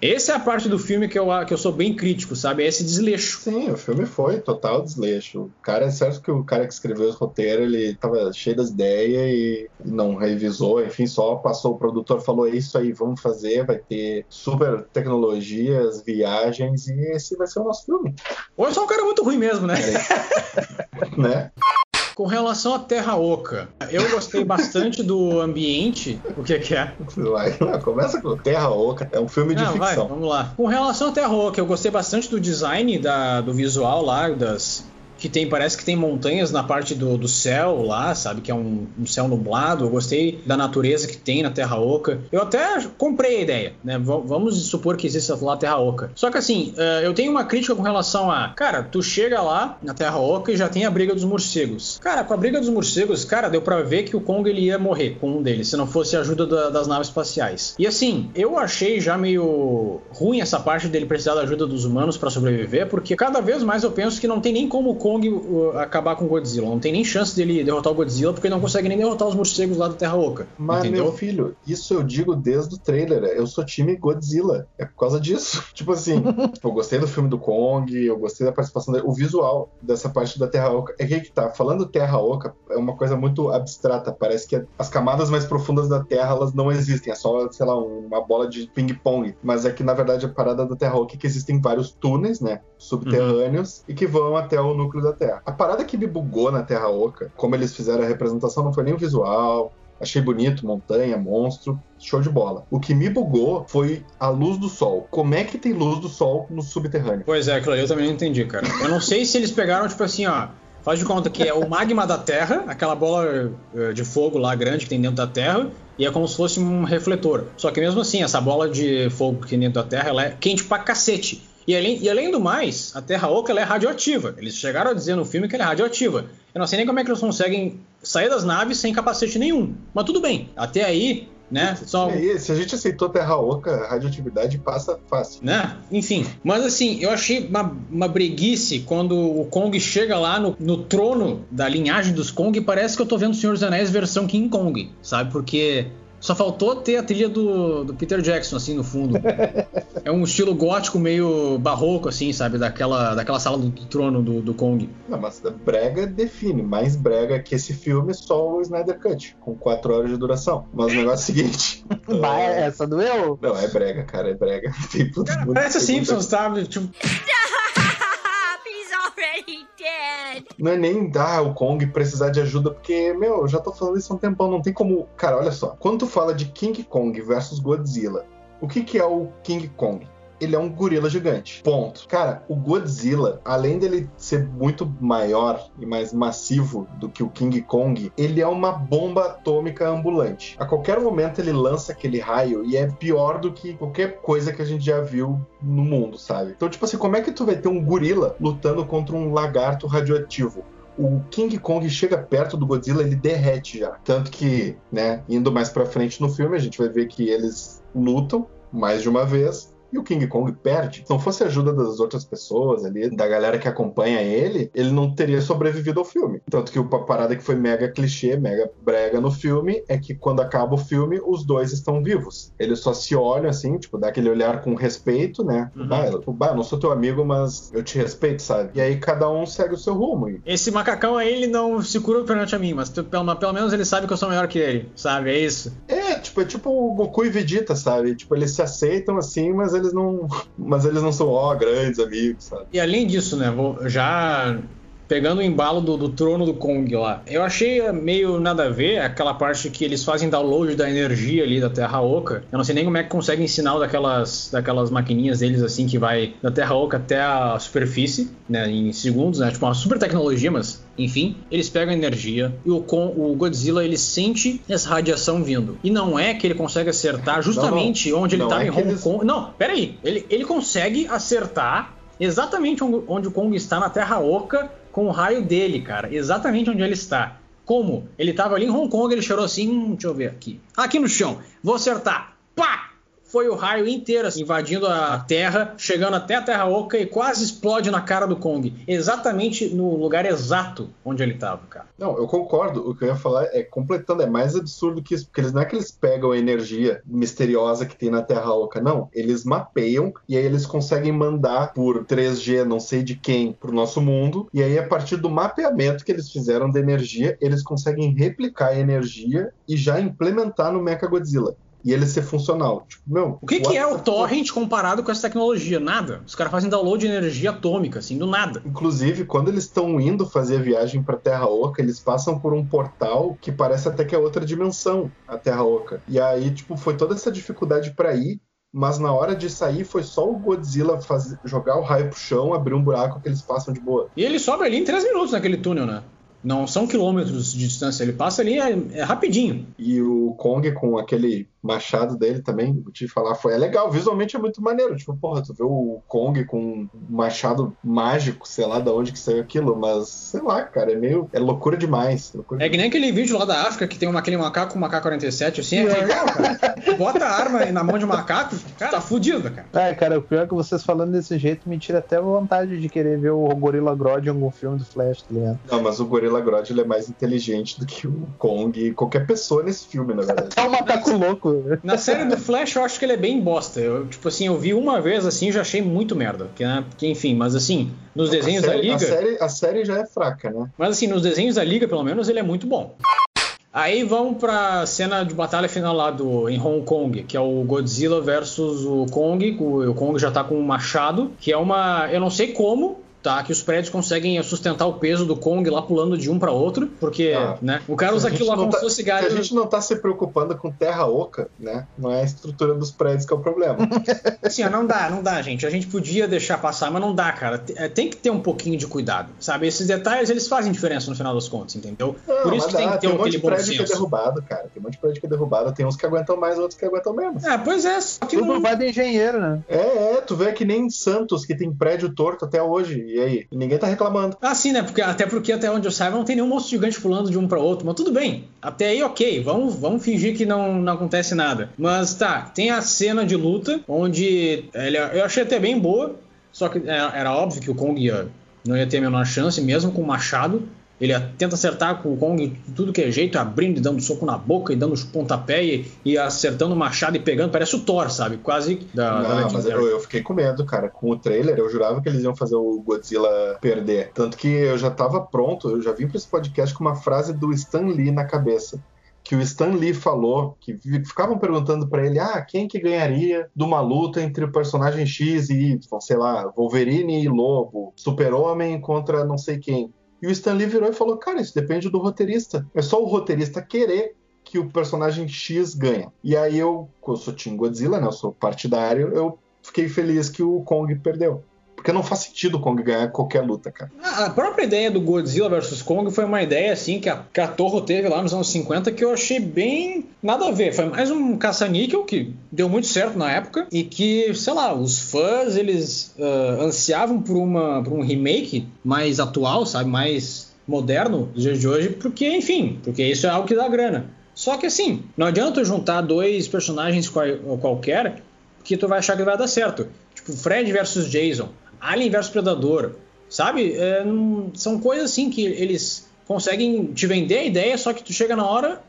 essa é a parte do filme que eu, que eu sou bem crítico, sabe? É esse desleixo. Sim, o filme foi total desleixo. O cara, é certo que o cara que escreveu esse roteiro, ele tava cheio das ideias e não revisou, enfim, só passou o produtor falou: é isso aí, vamos fazer, vai ter super tecnologias, viagens, e esse vai ser o nosso filme. Ou é só um cara muito ruim mesmo, né? né? Com relação à Terra Oca, eu gostei bastante do ambiente. O que, que é? Vai, começa com Terra Oca, é um filme de Não, ficção. Vai, vamos lá. Com relação à Terra Oca, eu gostei bastante do design da, do visual lá, das, que tem, parece que tem montanhas na parte do, do céu lá, sabe? Que é um, um, céu nublado. Eu gostei da natureza que tem na Terra Oca. Eu até comprei a ideia, né? V vamos supor que exista lá a Terra Oca. Só que assim, uh, eu tenho uma crítica com relação a, cara, tu chega lá na Terra Oca e já tem a briga dos morcegos. Cara, com a briga dos morcegos, cara, deu pra ver que o Kong ele ia morrer com um deles, se não fosse a ajuda da, das naves espaciais. E assim, eu achei já meio ruim essa parte dele precisar da ajuda dos humanos para sobreviver, porque cada vez mais eu penso que não tem nem como o Kong uh, acabar com o Godzilla. Não tem nem chance dele derrotar o Godzilla, porque ele não consegue nem derrotar os morcegos lá da Terra Oca. Mas, entendeu? meu filho, isso eu digo desde o trailer. Eu sou time Godzilla. É por causa disso. tipo assim, eu gostei do filme do Kong, eu gostei da participação dele. O visual dessa parte da Terra Oca. É que, que tá. Falando Terra Oca, é uma coisa muito abstrata. Parece que as camadas mais profundas da Terra elas não existem. É só, sei lá, uma bola de ping-pong. Mas é que, na verdade, a parada da Terra Oca é que existem vários túneis, né? Subterrâneos uhum. e que vão até o núcleo da Terra. A parada que me bugou na Terra Oca, como eles fizeram a representação, não foi nem o visual, Achei bonito, montanha, monstro, show de bola. O que me bugou foi a luz do sol. Como é que tem luz do sol no subterrâneo? Pois é, eu também não entendi, cara. Eu não sei se eles pegaram, tipo assim, ó. Faz de conta que é o magma da Terra, aquela bola eh, de fogo lá grande que tem dentro da Terra, e é como se fosse um refletor. Só que mesmo assim, essa bola de fogo que tem dentro da Terra, ela é quente pra cacete. E além, e além do mais, a Terra Oca é radioativa. Eles chegaram a dizer no filme que ela é radioativa. Eu não sei nem como é que eles conseguem sair das naves sem capacete nenhum. Mas tudo bem. Até aí, né? Só... Aí, se a gente aceitou Terra Oca, a radioatividade passa fácil. Né? Enfim. Mas assim, eu achei uma, uma breguice quando o Kong chega lá no, no trono da linhagem dos Kong e parece que eu tô vendo o Senhor dos Anéis versão King Kong, sabe? Porque só faltou ter a trilha do, do Peter Jackson, assim, no fundo. é um estilo gótico meio barroco, assim, sabe? Daquela, daquela sala do, do trono do, do, Kong. Não, mas brega define. Mais brega que esse filme, só o Snyder Cut, com 4 horas de duração. Mas o negócio é o seguinte. Vai, essa doeu? Não, é brega, cara, é brega. Tem cara, parece Simpsons, sabe? Tipo. Não é nem dar o Kong precisar de ajuda, porque, meu, eu já tô falando isso há um tempão, não tem como. Cara, olha só. Quando tu fala de King Kong versus Godzilla, o que, que é o King Kong? Ele é um gorila gigante. Ponto. Cara, o Godzilla, além dele ser muito maior e mais massivo do que o King Kong, ele é uma bomba atômica ambulante. A qualquer momento ele lança aquele raio e é pior do que qualquer coisa que a gente já viu no mundo, sabe? Então, tipo assim, como é que tu vai ter um gorila lutando contra um lagarto radioativo? o King Kong chega perto do Godzilla, ele derrete já. Tanto que, né, indo mais pra frente no filme, a gente vai ver que eles lutam mais de uma vez e o King Kong perde. Se não fosse a ajuda das outras pessoas ali, da galera que acompanha ele, ele não teria sobrevivido ao filme. Tanto que a parada que foi mega clichê, mega brega no filme, é que quando acaba o filme, os dois estão vivos. Eles só se olham assim, tipo, dá aquele olhar com respeito, né? Uhum. Bah, eu, bah, não sou teu amigo, mas eu te respeito, sabe? E aí cada um segue o seu rumo. Esse macacão aí, ele não se cura perante a mim, mas pelo, pelo menos ele sabe que eu sou maior que ele, sabe? É isso. É, tipo, é tipo o Goku e Vegeta, sabe? Tipo, eles se aceitam assim, mas eles não. Mas eles não são, ó, grandes amigos, sabe? E além disso, né? Já pegando o embalo do, do, trono do Kong lá. Eu achei meio nada a ver aquela parte que eles fazem download da energia ali da Terra Oca. Eu não sei nem como é que conseguem ensinar daquelas, daquelas maquininhas deles assim que vai da Terra Oca até a superfície, né, em segundos, né, tipo uma super tecnologia, mas enfim, eles pegam energia e o, o Godzilla ele sente essa radiação vindo. E não é que ele consegue acertar justamente não, não. onde ele estava é em Hong eles... Kong. Não, peraí. Ele, ele consegue acertar exatamente onde o Kong está na Terra Oca com o raio dele, cara, exatamente onde ele está. Como? Ele estava ali em Hong Kong, ele chorou assim, hum, deixa eu ver aqui. Aqui no chão, vou acertar. Pá! Foi o raio inteiro, assim, invadindo a Terra, chegando até a Terra Oca e quase explode na cara do Kong. Exatamente no lugar exato onde ele estava, cara. Não, eu concordo. O que eu ia falar é completando, é mais absurdo que isso, porque eles não é que eles pegam a energia misteriosa que tem na Terra Oca, não. Eles mapeiam e aí eles conseguem mandar por 3G, não sei de quem, pro nosso mundo. E aí, a partir do mapeamento que eles fizeram da energia, eles conseguem replicar a energia e já implementar no Mechagodzilla. E ele ser funcional. Tipo, meu, o que, que é o torrent comparado com essa tecnologia? Nada. Os caras fazem download de energia atômica, assim, do nada. Inclusive, quando eles estão indo fazer a viagem para Terra Oca, eles passam por um portal que parece até que é outra dimensão, a Terra Oca. E aí, tipo, foi toda essa dificuldade para ir mas na hora de sair foi só o Godzilla fazer, jogar o raio pro chão, abrir um buraco que eles passam de boa. E ele sobe ali em 3 minutos naquele túnel, né? Não são quilômetros de distância, ele passa ali é, é rapidinho. E o Kong com aquele machado dele também, vou te falar, foi é legal, visualmente é muito maneiro. Tipo, porra, tu vê o Kong com um machado mágico, sei lá de onde que saiu aquilo, mas sei lá, cara, é meio. É loucura demais. Loucura é que nem aquele vídeo lá da África que tem uma, aquele macaco com um AK-47, assim, é legal, cara. Bota a arma na mão de um macaco, cara, tá fudido, cara. É, cara, o pior é que vocês falando desse jeito me tira até vontade de querer ver o Gorilla Grodd em algum filme do Flash, tá ligado? Não, mas o Gorilla Grodd ele é mais inteligente do que o Kong e qualquer pessoa nesse filme, na verdade. É um macaco louco. Na série do Flash, eu acho que ele é bem bosta. Eu, tipo assim, eu vi uma vez assim já achei muito merda. Que, né? enfim, mas assim, nos desenhos série, da Liga. A série, a série já é fraca, né? Mas assim, nos desenhos da Liga, pelo menos, ele é muito bom. Aí vamos pra cena de batalha final lá do, em Hong Kong, que é o Godzilla versus o Kong. O, o Kong já tá com um machado, que é uma. Eu não sei como, tá? Que os prédios conseguem sustentar o peso do Kong lá pulando de um para outro, porque, ah, né? O cara usa aquilo lá como tá, se fosse galho. A gente não tá se preocupando com terra oca, né? Não é a estrutura dos prédios que é o problema. assim, ó, não dá, não dá, gente. A gente podia deixar passar, mas não dá, cara. É, tem que ter um pouquinho de cuidado, sabe? Esses detalhes, eles fazem diferença no final das contas, entendeu? Não, Por isso que dá. tem que ter tem um monte de prédio que é derrubado, cara. Tem um monte de prédio que é derrubado. Tem uns que aguentam mais, outros que aguentam menos. É, pois é. Tudo não... vai de engenheiro, né? É, é. Tu vê que nem Santos, que tem prédio torto até hoje. E aí? E ninguém tá reclamando. Ah, sim, né? Porque, até porque, até onde eu saiba, não tem nenhum monstro gigante pulando de um para outro. Mas tudo bem. Até aí, ok. Vamos, vamos fingir que não, não acontece nada. Mas tá, tem a cena de luta, onde ele, eu achei até bem boa. Só que era, é, era óbvio que o Kong ia, não ia ter a menor chance, mesmo com o machado. Ele tenta acertar com o Kong de tudo que é jeito, abrindo e dando soco na boca e dando os pontapé e, e acertando o machado e pegando. Parece o Thor, sabe? Quase da. Não, da mas eu, eu, fiquei com medo, cara. Com o trailer, eu jurava que eles iam fazer o Godzilla perder. Tanto que eu já tava pronto, eu já vim pra esse podcast com uma frase do Stan Lee na cabeça que o Stan Lee falou, que ficavam perguntando para ele, ah, quem que ganharia de uma luta entre o personagem X e Y, sei lá, Wolverine e Lobo, Super-Homem contra não sei quem. E o Stanley virou e falou: Cara, isso depende do roteirista. É só o roteirista querer que o personagem X ganha. E aí eu, eu sou Team Godzilla, né? Eu sou partidário, eu fiquei feliz que o Kong perdeu. Porque não faz sentido o Kong ganhar qualquer luta, cara. A própria ideia do Godzilla vs Kong foi uma ideia assim que a, que a Torre teve lá nos anos 50 que eu achei bem nada a ver. Foi mais um caça-níquel que deu muito certo na época e que, sei lá, os fãs eles uh, ansiavam por, uma, por um remake mais atual, sabe? Mais moderno dos dias de hoje, porque, enfim, porque isso é algo que dá grana. Só que assim, não adianta juntar dois personagens qual, qualquer que tu vai achar que vai dar certo. Tipo, Fred versus Jason. Alien vs Predador, sabe? É, não, são coisas assim que eles conseguem te vender a ideia, só que tu chega na hora,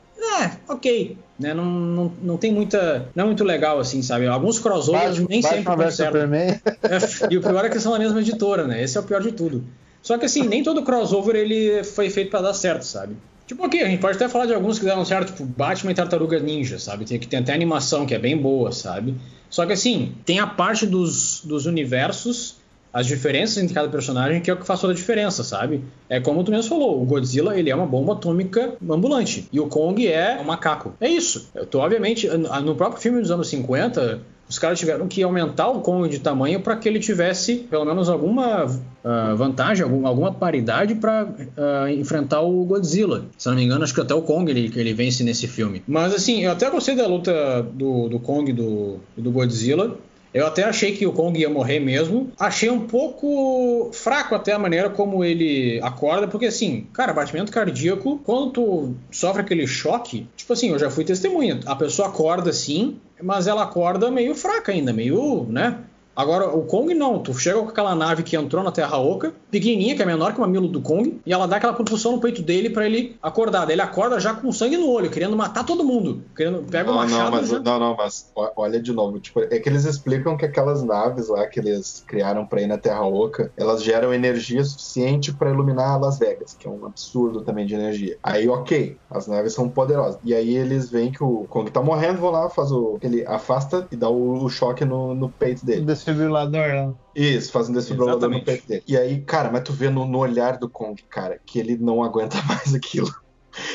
é, ok. Né? Não, não, não tem muita. Não é muito legal, assim, sabe? Alguns crossovers nem sempre dão certo. É, e o pior é que são a mesma editora, né? Esse é o pior de tudo. Só que assim, nem todo crossover ele foi feito para dar certo, sabe? Tipo, ok, a gente pode até falar de alguns que deram certo, tipo Batman e Tartaruga Ninja, sabe? Tem que tem até animação que é bem boa, sabe? Só que assim, tem a parte dos, dos universos as diferenças entre cada personagem que é o que faz toda a diferença, sabe? É como tu mesmo falou, o Godzilla ele é uma bomba atômica ambulante e o Kong é um macaco. É isso. Tô, obviamente, no próprio filme dos anos 50, os caras tiveram que aumentar o Kong de tamanho para que ele tivesse pelo menos alguma uh, vantagem, algum, alguma paridade para uh, ah, enfrentar o Godzilla. Se não me engano, acho que até o Kong ele, ele vence nesse filme. Mas assim, eu até gostei da luta do, do Kong e do, do Godzilla. Eu até achei que o Kong ia morrer mesmo. Achei um pouco fraco até a maneira como ele acorda, porque assim, cara, batimento cardíaco, quando tu sofre aquele choque, tipo assim, eu já fui testemunha. A pessoa acorda assim, mas ela acorda meio fraca ainda, meio, né? Agora, o Kong não. Tu chega com aquela nave que entrou na Terra Oca, pequenininha, que é menor que o mamilo do Kong, e ela dá aquela propulsão no peito dele para ele acordar. Daí ele acorda já com sangue no olho, querendo matar todo mundo. Querendo, pega o machado não, mas, já... não, não, mas olha de novo. Tipo, é que eles explicam que aquelas naves lá que eles criaram para ir na Terra Oca, elas geram energia suficiente para iluminar Las Vegas, que é um absurdo também de energia. Aí, ok, as naves são poderosas. E aí eles veem que o Kong tá morrendo, vão lá, faz o. Ele afasta e dá o, choque no, no peito dele. Desfibrilador, né? Isso, faz um desfibrilador no peito dele. E aí, cara, mas tu vê no, no olhar do Kong, cara, que ele não aguenta mais aquilo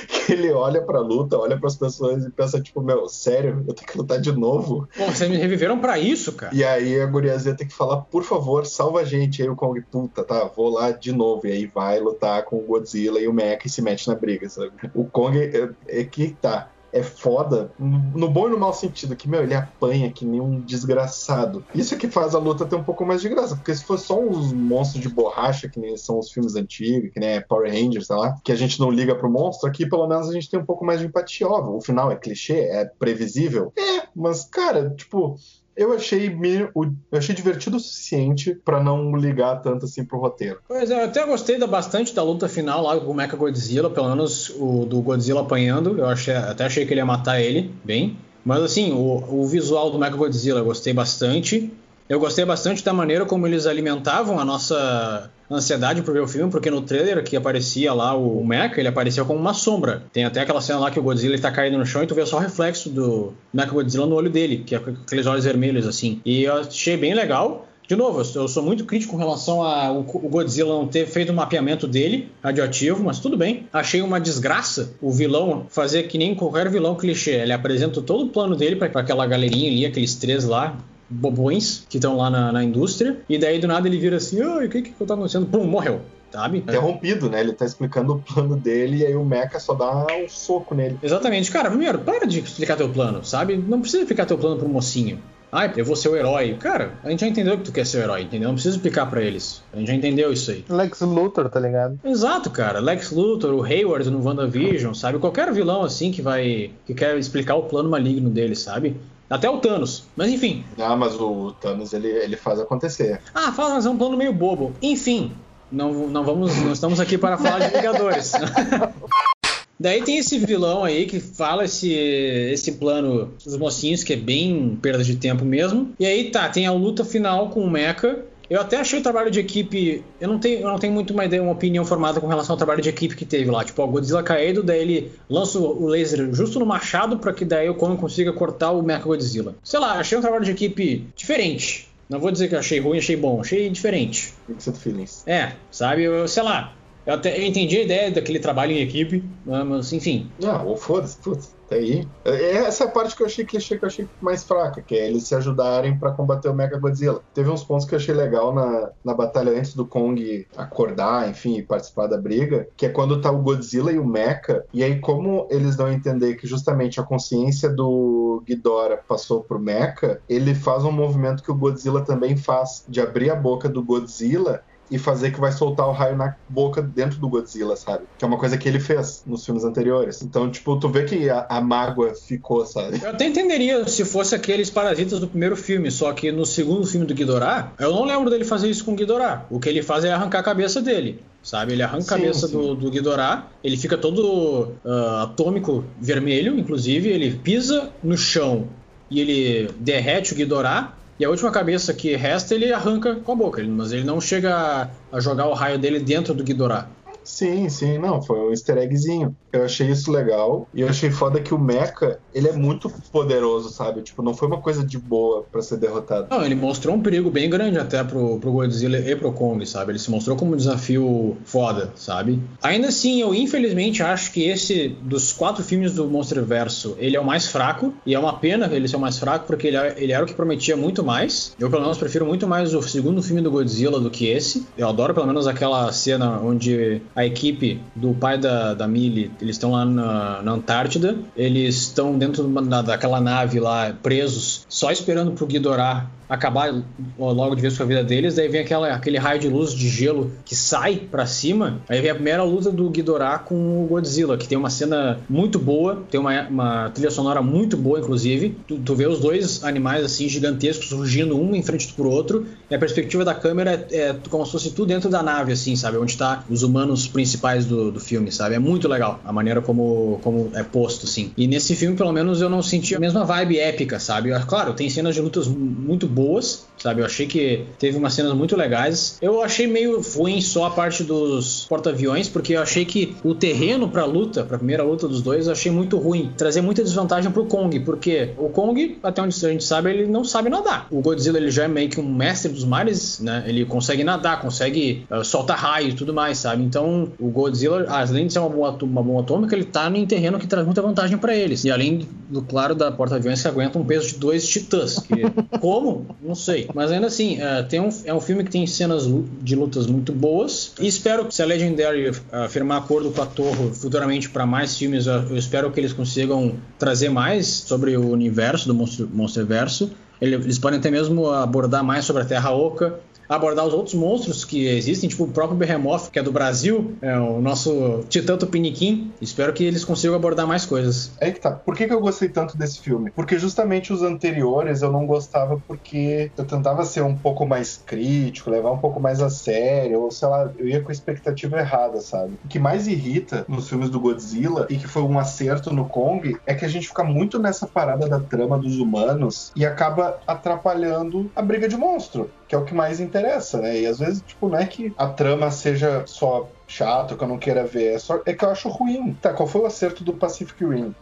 que ele olha pra luta, olha pras pessoas e pensa, tipo, meu, sério, eu tenho que lutar de novo? Pô, vocês me reviveram pra isso, cara. E aí a guriazinha tem que falar, por favor, salva a gente. E aí o Kong, puta, tá, vou lá de novo. E aí vai lutar com o Godzilla e o Mecha e se mete na briga, sabe? O Kong é, é que tá é foda, no bom e no mau sentido, que, meu, ele apanha que nem um desgraçado. Isso é que faz a luta ter um pouco mais de graça, porque se fosse só uns monstros de borracha, que nem são os filmes antigos, que nem Power Rangers, sei lá, que a gente não liga pro monstro, aqui pelo menos a gente tem um pouco mais de empatia. O final é clichê, é previsível. É, mas, cara, tipo, eu achei eu achei divertido o suficiente para não ligar tanto assim pro roteiro. Pois é, eu até gostei da, bastante da luta final lá com o Mecha Godzilla, pelo menos o do Godzilla apanhando. Eu achei, até achei que ele ia matar ele bem. Mas assim, o, o visual do Mecha Godzilla eu gostei bastante. Eu gostei bastante da maneira como eles alimentavam a nossa ansiedade por ver o filme, porque no trailer que aparecia lá o Mecha, ele aparecia como uma sombra. Tem até aquela cena lá que o Godzilla está caído no chão e tu vê só o reflexo do Mecha Godzilla no olho dele, que é aqueles olhos vermelhos assim. E eu achei bem legal. De novo, eu sou muito crítico com relação ao Godzilla não ter feito o mapeamento dele, radioativo, mas tudo bem. Achei uma desgraça o vilão fazer que nem qualquer vilão clichê. Ele apresenta todo o plano dele para aquela galerinha ali, aqueles três lá, bobões que estão lá na, na, indústria, e daí do nada ele vira assim, ai, o que que tá acontecendo? Pum, morreu. Sabe? Interrompido, né? Ele tá explicando o plano dele e aí o Mecha só dá um soco nele. Exatamente. Cara, primeiro, para de explicar teu plano, sabe? Não precisa explicar teu plano pro mocinho. Ah, eu vou ser o herói. Cara, a gente já entendeu que tu quer ser o herói, entendeu? Não precisa explicar para eles. A gente já entendeu isso aí. Lex Luthor, tá ligado? Exato, cara. Lex Luthor, o Hayward no WandaVision, sabe? Qualquer vilão assim que vai. que quer explicar o plano maligno dele, sabe? Até o Thanos. Mas enfim. Ah, mas o Thanos ele, ele faz acontecer. Ah, faz, mas é um plano meio bobo. Enfim, não, não vamos. Não estamos aqui para falar de Vingadores. Daí tem esse vilão aí que fala esse, esse plano dos mocinhos, que é bem perda de tempo mesmo. E aí tá, tem a luta final com o Mecha. Eu até achei o trabalho de equipe. Eu não tenho, eu não tenho muito uma ideia, uma opinião formada com relação ao trabalho de equipe que teve lá. Tipo, o Godzilla caído, daí ele lança o laser justo no machado para que daí o Kong consiga cortar o Mecha Godzilla. Sei lá, achei um trabalho de equipe diferente. Não vou dizer que achei ruim, achei bom, achei diferente. Mixed feelings. É, sabe? Eu, sei lá. Eu até eu entendi a ideia daquele trabalho em equipe, mas enfim. Não, foda-se, putz aí. É, essa é a parte que eu achei que achei mais fraca, que é eles se ajudarem para combater o Mega Godzilla. Teve uns pontos que eu achei legal na, na batalha antes do Kong acordar, enfim, e participar da briga, que é quando tá o Godzilla e o Mecha, e aí como eles dão a entender que justamente a consciência do Ghidorah passou pro Mecha, ele faz um movimento que o Godzilla também faz, de abrir a boca do Godzilla e fazer que vai soltar o raio na boca dentro do Godzilla, sabe? Que é uma coisa que ele fez nos filmes anteriores. Então, tipo, tu vê que a, a mágoa ficou, sabe? Eu até entenderia se fosse aqueles parasitas do primeiro filme, só que no segundo filme do Ghidorah, eu não lembro dele fazer isso com o Ghidorah. O que ele faz é arrancar a cabeça dele sabe? Ele arranca sim, a cabeça do, do Ghidorah, ele fica todo uh, atômico vermelho, inclusive, ele pisa no chão e ele derrete o Ghidorah, e a última cabeça que resta ele arranca com a boca, mas ele não chega a jogar o raio dele dentro do Ghidorah. Sim, sim, não, foi um easter eggzinho. Eu achei isso legal. E eu achei foda que o Mecha, ele é muito poderoso, sabe? Tipo, não foi uma coisa de boa para ser derrotado. Não, ele mostrou um perigo bem grande até pro, pro Godzilla e pro Kong, sabe? Ele se mostrou como um desafio foda, sabe? Ainda assim, eu infelizmente acho que esse, dos quatro filmes do Monsterverso, ele é o mais fraco. E é uma pena ele ser o mais fraco, porque ele, ele era o que prometia muito mais. Eu, pelo menos, prefiro muito mais o segundo filme do Godzilla do que esse. Eu adoro, pelo menos, aquela cena onde a equipe do pai da, da Millie, eles estão lá na, na, Antártida, eles estão dentro da, daquela nave lá, presos, só esperando pro Ghidorah acabar logo de vez com a vida deles, daí vem aquela, aquele raio de luz de gelo que sai para cima. Aí vem a primeira luta do Ghidorah com o Godzilla, que tem uma cena muito boa, tem uma, uma trilha sonora muito boa, inclusive. Tu, tu, vê os dois animais assim gigantescos surgindo um em frente pro outro, e a perspectiva da câmera é, é como se fosse tudo dentro da nave, assim, sabe? Onde tá os humanos principais do, do filme, sabe? É muito legal a maneira como, como é posto, assim. E nesse filme, pelo menos, eu não senti a mesma vibe épica, sabe? Claro, tem cenas de lutas muito boas sabe? Eu achei que teve umas cenas muito legais. Eu achei meio ruim só a parte dos porta-aviões, porque eu achei que o terreno pra luta, pra primeira luta dos dois, eu achei muito ruim. Trazer muita desvantagem pro Kong, porque o Kong, até onde a gente sabe, ele não sabe nadar. O Godzilla, ele já é meio que um mestre dos mares, né? Ele consegue nadar, consegue uh, soltar raio e tudo mais, sabe? Então, o Godzilla, além de ser uma bomba, uma bomba atômica, ele tá em terreno que traz muita vantagem para eles. E além, do claro, da porta-aviões que aguenta um peso de dois titãs. Que, como? Não sei. Mas ainda assim, é, tem um, é um filme que tem cenas de lutas muito boas. E espero que se a Legendary uh, firmar acordo com a Torre futuramente para mais filmes, eu espero que eles consigam trazer mais sobre o universo do Monster, Monsterverso. Eles podem até mesmo abordar mais sobre a Terra Oca abordar os outros monstros que existem, tipo o próprio Behemoth, que é do Brasil, é o nosso Titã Tupiniquim. Espero que eles consigam abordar mais coisas. É que tá. Por que, que eu gostei tanto desse filme? Porque justamente os anteriores eu não gostava porque eu tentava ser um pouco mais crítico, levar um pouco mais a sério, ou sei lá, eu ia com a expectativa errada, sabe? O que mais irrita nos filmes do Godzilla e que foi um acerto no Kong é que a gente fica muito nessa parada da trama dos humanos e acaba atrapalhando a briga de monstro que é o que mais interessa, né? E às vezes, tipo, não é que a trama seja só chato, que eu não queira ver, é, só, é que eu acho ruim. Tá, qual foi o acerto do Pacific Rim?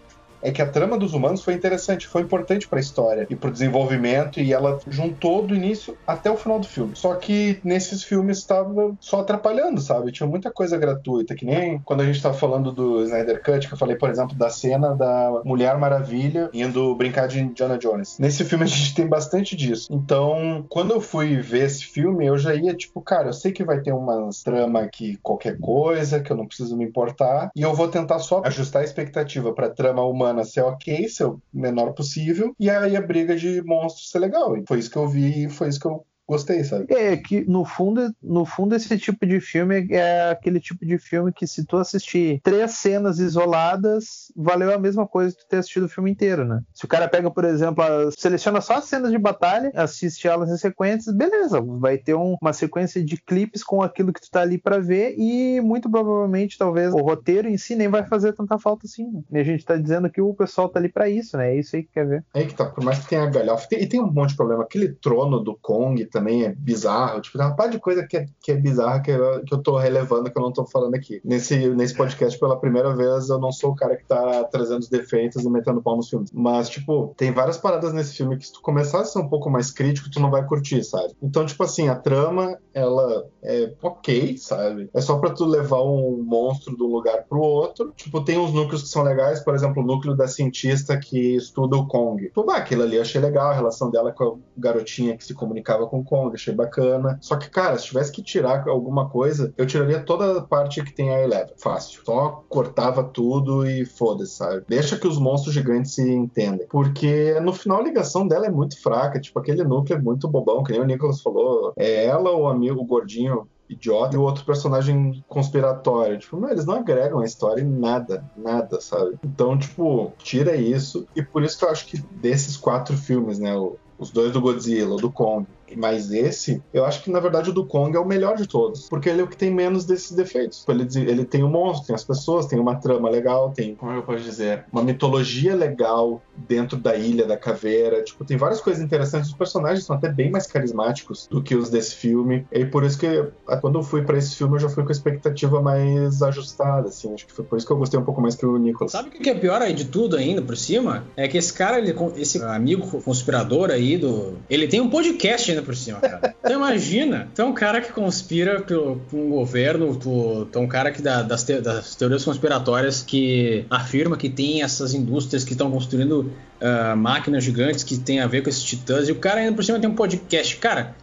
É que a trama dos humanos foi interessante, foi importante para a história e para o desenvolvimento e ela juntou do início até o final do filme. Só que nesses filmes estava só atrapalhando, sabe? Tinha muita coisa gratuita, que nem quando a gente estava falando do Snyder Cut, que eu falei, por exemplo, da cena da Mulher Maravilha indo brincar de Indiana Jones. Nesse filme a gente tem bastante disso. Então, quando eu fui ver esse filme, eu já ia tipo, cara, eu sei que vai ter umas trama aqui qualquer coisa, que eu não preciso me importar, e eu vou tentar só ajustar a expectativa para trama humana humana ser ok, ser o menor possível, e aí a briga de monstros ser legal. E foi isso que eu vi e foi isso que eu gostei, sabe? É que no fundo, no fundo esse tipo de filme é aquele tipo de filme que se tu assistir três cenas isoladas, valeu a mesma coisa que tu ter assistido o filme inteiro, né? Se o cara pega, por exemplo, seleciona só as cenas de batalha, assiste elas em sequências, beleza, vai ter um, uma sequência de clipes com aquilo que tu tá ali para ver e muito provavelmente talvez o roteiro em si nem vai fazer tanta falta assim. Né? E a gente tá dizendo que o pessoal tá ali para isso, né? É isso aí que quer ver. É que tá, por mais que tenha galhofa, e tem um monte de problema, aquele trono do Kong tá também é bizarro. Tipo, tem uma parte de coisa que é, que é bizarra que eu, que eu tô relevando, que eu não tô falando aqui. Nesse, nesse podcast, pela primeira vez, eu não sou o cara que tá trazendo os defeitos e metendo pau nos filmes. Mas, tipo, tem várias paradas nesse filme que se tu começar a ser um pouco mais crítico, tu não vai curtir, sabe? Então, tipo assim, a trama, ela é ok, sabe? É só pra tu levar um monstro de um lugar pro outro. Tipo, tem uns núcleos que são legais, por exemplo, o núcleo da cientista que estuda o Kong. Tipo, ah, aquilo ali eu achei legal, a relação dela com a garotinha que se comunicava com o Kong, achei bacana. Só que, cara, se tivesse que tirar alguma coisa, eu tiraria toda a parte que tem a Eleven. Fácil. Só cortava tudo e foda-se, sabe? Deixa que os monstros gigantes se entendem. Porque no final a ligação dela é muito fraca. Tipo, aquele núcleo é muito bobão, que nem o Nicholas falou. É ela, o amigo gordinho idiota e o outro personagem conspiratório. Tipo, não, eles não agregam a história em nada, nada, sabe? Então, tipo, tira isso. E por isso que eu acho que desses quatro filmes, né? os dois do Godzilla, do Kong, mas esse, eu acho que na verdade o do Kong é o melhor de todos, porque ele é o que tem menos desses defeitos. Ele, ele tem o monstro, tem as pessoas, tem uma trama legal, tem, como eu posso dizer, uma mitologia legal dentro da ilha da caveira. Tipo, tem várias coisas interessantes. Os personagens são até bem mais carismáticos do que os desse filme. E por isso que, quando eu fui para esse filme, eu já fui com a expectativa mais ajustada, assim. Acho que foi por isso que eu gostei um pouco mais que o Nicholas. Sabe o que é pior aí de tudo ainda por cima? É que esse cara, ele, esse amigo conspirador aí do. Ele tem um podcast ainda por cima, cara. Então imagina, tu é um cara que conspira com o governo, tu, tu é um cara que dá, das, te, das teorias conspiratórias que afirma que tem essas indústrias que estão construindo uh, máquinas gigantes que tem a ver com esses titãs, e o cara ainda por cima tem um podcast. Cara,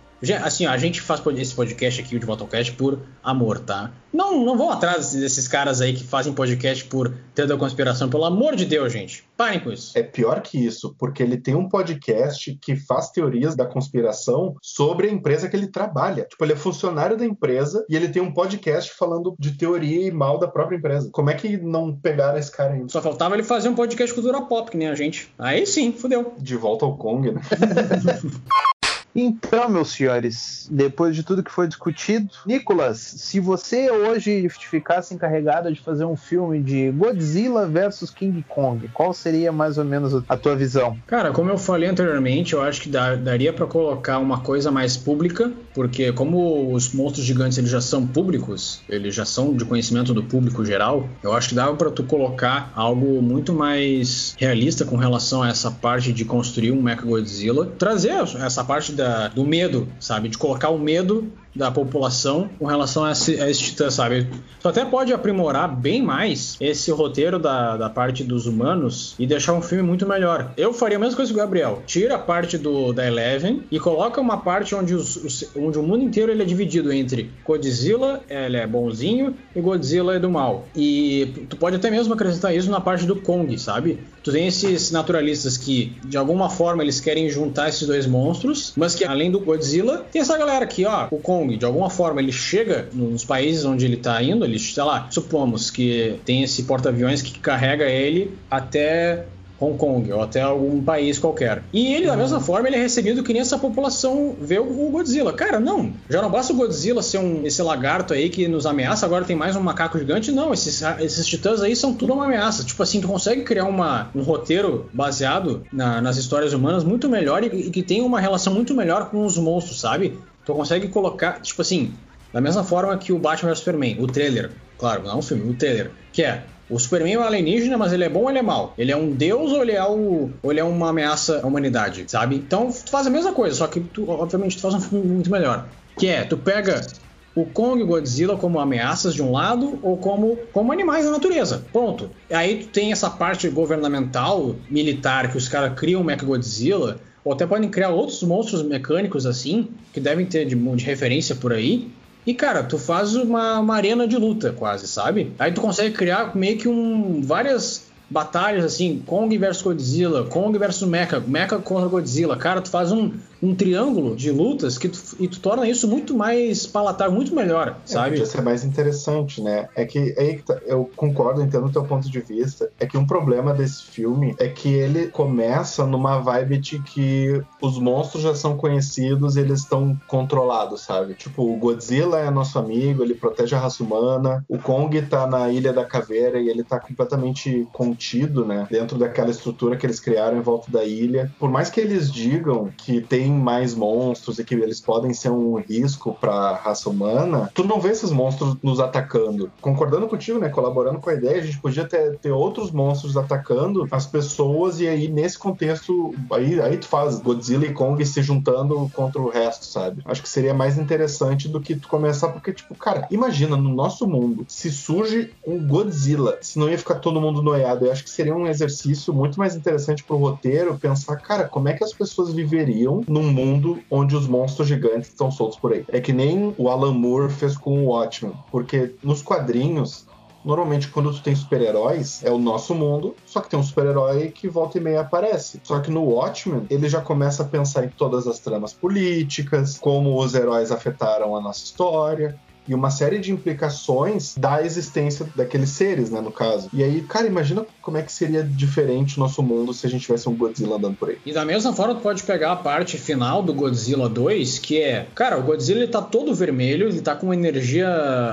Assim, a gente faz esse podcast aqui, o de Voltocast, por amor, tá? Não, não vão atrás desses caras aí que fazem podcast por ter da conspiração, pelo amor de Deus, gente. Parem com isso. É pior que isso, porque ele tem um podcast que faz teorias da conspiração sobre a empresa que ele trabalha. Tipo, ele é funcionário da empresa e ele tem um podcast falando de teoria e mal da própria empresa. Como é que não pegaram esse cara ainda? Só faltava ele fazer um podcast cultura pop, que nem a gente. Aí sim, fudeu. De volta ao Kong, né? Então, meus senhores, depois de tudo que foi discutido, Nicolas, se você hoje ficasse encarregado de fazer um filme de Godzilla versus King Kong, qual seria mais ou menos a tua visão? Cara, como eu falei anteriormente, eu acho que daria para colocar uma coisa mais pública, porque como os monstros gigantes eles já são públicos, eles já são de conhecimento do público geral, eu acho que dava para tu colocar algo muito mais realista com relação a essa parte de construir um Mecha Godzilla, trazer essa parte da do medo, sabe? De colocar o medo da população com relação a esse, a esse titã, sabe? Tu até pode aprimorar bem mais esse roteiro da, da parte dos humanos e deixar um filme muito melhor. Eu faria a mesma coisa que o Gabriel. Tira a parte do, da Eleven e coloca uma parte onde, os, os, onde o mundo inteiro ele é dividido entre Godzilla, ele é bonzinho, e Godzilla é do mal. E tu pode até mesmo acrescentar isso na parte do Kong, sabe? Tu tem esses naturalistas que, de alguma forma, eles querem juntar esses dois monstros, mas que além do Godzilla, tem essa galera aqui, ó, o Kong. De alguma forma, ele chega nos países onde ele está indo, ele, sei lá, supomos que tem esse porta-aviões que carrega ele até Hong Kong ou até algum país qualquer. E ele, da uhum. mesma forma, ele é recebido que nem essa população vê o Godzilla. Cara, não. Já não basta o Godzilla ser um, esse lagarto aí que nos ameaça, agora tem mais um macaco gigante. Não, esses, esses titãs aí são tudo uma ameaça. Tipo assim, tu consegue criar uma, um roteiro baseado na, nas histórias humanas muito melhor e, e que tem uma relação muito melhor com os monstros, sabe? Tu consegue colocar, tipo assim, da mesma forma que o Batman vs Superman, o trailer, claro, não o filme, o trailer, que é o Superman é um alienígena, mas ele é bom ou ele é mau? Ele é um deus ou ele é, o, ou ele é uma ameaça à humanidade, sabe? Então tu faz a mesma coisa, só que tu, obviamente tu faz um filme muito melhor. Que é, tu pega o Kong e o Godzilla como ameaças de um lado ou como, como animais da natureza. Ponto. Aí tu tem essa parte governamental, militar, que os caras criam o Mecha Godzilla ou até podem criar outros monstros mecânicos assim, que devem ter de, de referência por aí. E, cara, tu faz uma, uma, arena de luta, quase, sabe? Aí tu consegue criar meio que um, várias batalhas assim, Kong versus Godzilla, Kong versus Mecha, Mecha contra Godzilla. Cara, tu faz um, um triângulo de lutas que tu, e tu torna isso muito mais palatável, muito melhor, é, sabe? Podia ser mais interessante, né? É que aí tá, eu concordo, entendo o teu ponto de vista. É que um problema desse filme é que ele começa numa vibe de que os monstros já são conhecidos e eles estão controlados, sabe? Tipo, o Godzilla é nosso amigo, ele protege a raça humana. O Kong tá na Ilha da Caveira e ele tá completamente contido, né? Dentro daquela estrutura que eles criaram em volta da ilha. Por mais que eles digam que tem tem mais monstros e que eles podem ser um risco para a raça humana, tu não vê esses monstros nos atacando. Concordando contigo, né? Colaborando com a ideia, a gente podia ter, ter outros monstros atacando as pessoas e aí nesse contexto, aí, aí tu faz Godzilla e Kong se juntando contra o resto, sabe? Acho que seria mais interessante do que tu começar, porque, tipo, cara, imagina no nosso mundo, se surge um Godzilla, se não ia ficar todo mundo noiado. Eu acho que seria um exercício muito mais interessante pro roteiro pensar, cara, como é que as pessoas viveriam num mundo onde os monstros gigantes estão soltos por aí. É que nem o Alan Moore fez com o Watchmen, porque nos quadrinhos Normalmente, quando tu tem super-heróis, é o nosso mundo, só que tem um super-herói que volta e meia aparece. Só que no Watchmen, ele já começa a pensar em todas as tramas políticas, como os heróis afetaram a nossa história, e uma série de implicações da existência daqueles seres, né, no caso. E aí, cara, imagina como é que seria diferente o nosso mundo se a gente tivesse um Godzilla andando por aí. E da mesma forma, tu pode pegar a parte final do Godzilla 2, que é, cara, o Godzilla ele tá todo vermelho, ele tá com energia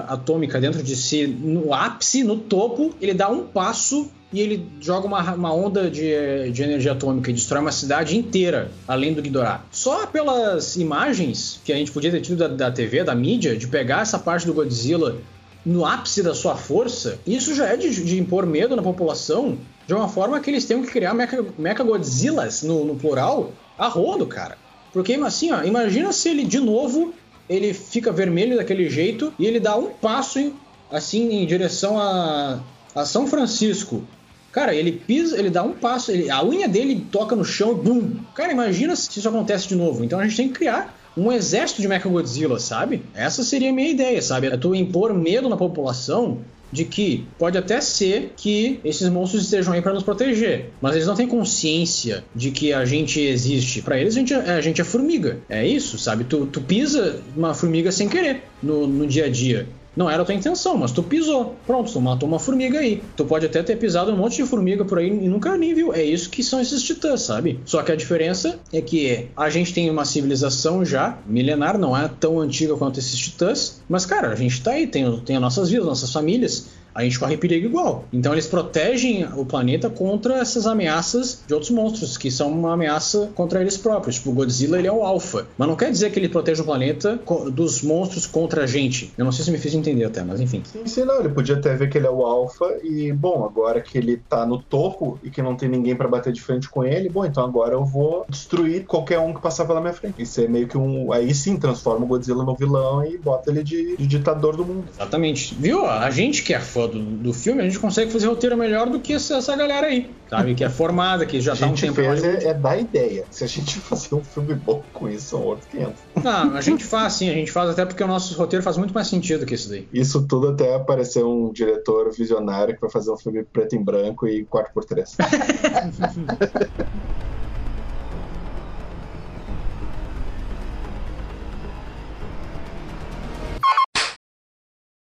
atômica dentro de si no ápice, no topo, ele dá um passo e ele joga uma, uma onda de, de energia atômica e destrói uma cidade inteira, além do Ghidorah. Só pelas imagens que a gente podia ter tido da, da TV, da mídia, de pegar essa parte do Godzilla no ápice da sua força, isso já é de, de impor medo na população de uma forma que eles tenham que criar mecha, mecha Godzillas, no, no plural, a rodo, cara. Porque assim, ó, imagina se ele de novo ele fica vermelho daquele jeito e ele dá um passo em, assim em direção a, a São Francisco Cara, ele pisa, ele dá um passo, ele, a unha dele toca no chão, bum. Cara, imagina se isso acontece de novo. Então a gente tem que criar um exército de Mechagodzilla, sabe? Essa seria a minha ideia, sabe? É tu impor medo na população de que pode até ser que esses monstros estejam aí para nos proteger, mas eles não têm consciência de que a gente existe. Para eles, a gente, é, a gente é formiga. É isso, sabe? Tu, tu pisa uma formiga sem querer no, no dia a dia. Não era a tua intenção, mas tu pisou. Pronto, tu matou uma formiga aí. Tu pode até ter pisado um monte de formiga por aí e nunca nem viu. É isso que são esses titãs, sabe? Só que a diferença é que a gente tem uma civilização já milenar, não é tão antiga quanto esses titãs. Mas, cara, a gente tá aí, tem, tem as nossas vidas, nossas famílias a gente corre perigo igual. Então eles protegem o planeta contra essas ameaças de outros monstros, que são uma ameaça contra eles próprios. Tipo, o Godzilla ele é o alfa. Mas não quer dizer que ele protege o planeta dos monstros contra a gente. Eu não sei se me fiz entender até, mas enfim. Sim, sim, não. Ele podia até ver que ele é o alfa e, bom, agora que ele tá no topo e que não tem ninguém para bater de frente com ele, bom, então agora eu vou destruir qualquer um que passar pela minha frente. Isso é meio que um. Aí sim transforma o Godzilla no vilão e bota ele de, de ditador do mundo. Exatamente. Viu? A gente que é fã do, do filme, a gente consegue fazer roteiro melhor do que essa, essa galera aí, sabe? Que é formada, que já tá um tempo. Fez é, é da ideia. Se a gente fazer um filme bom com isso, são outros 500. Não, a gente faz sim, a gente faz até porque o nosso roteiro faz muito mais sentido que isso daí. Isso tudo até aparecer um diretor visionário que vai fazer um filme preto e branco e 4x3.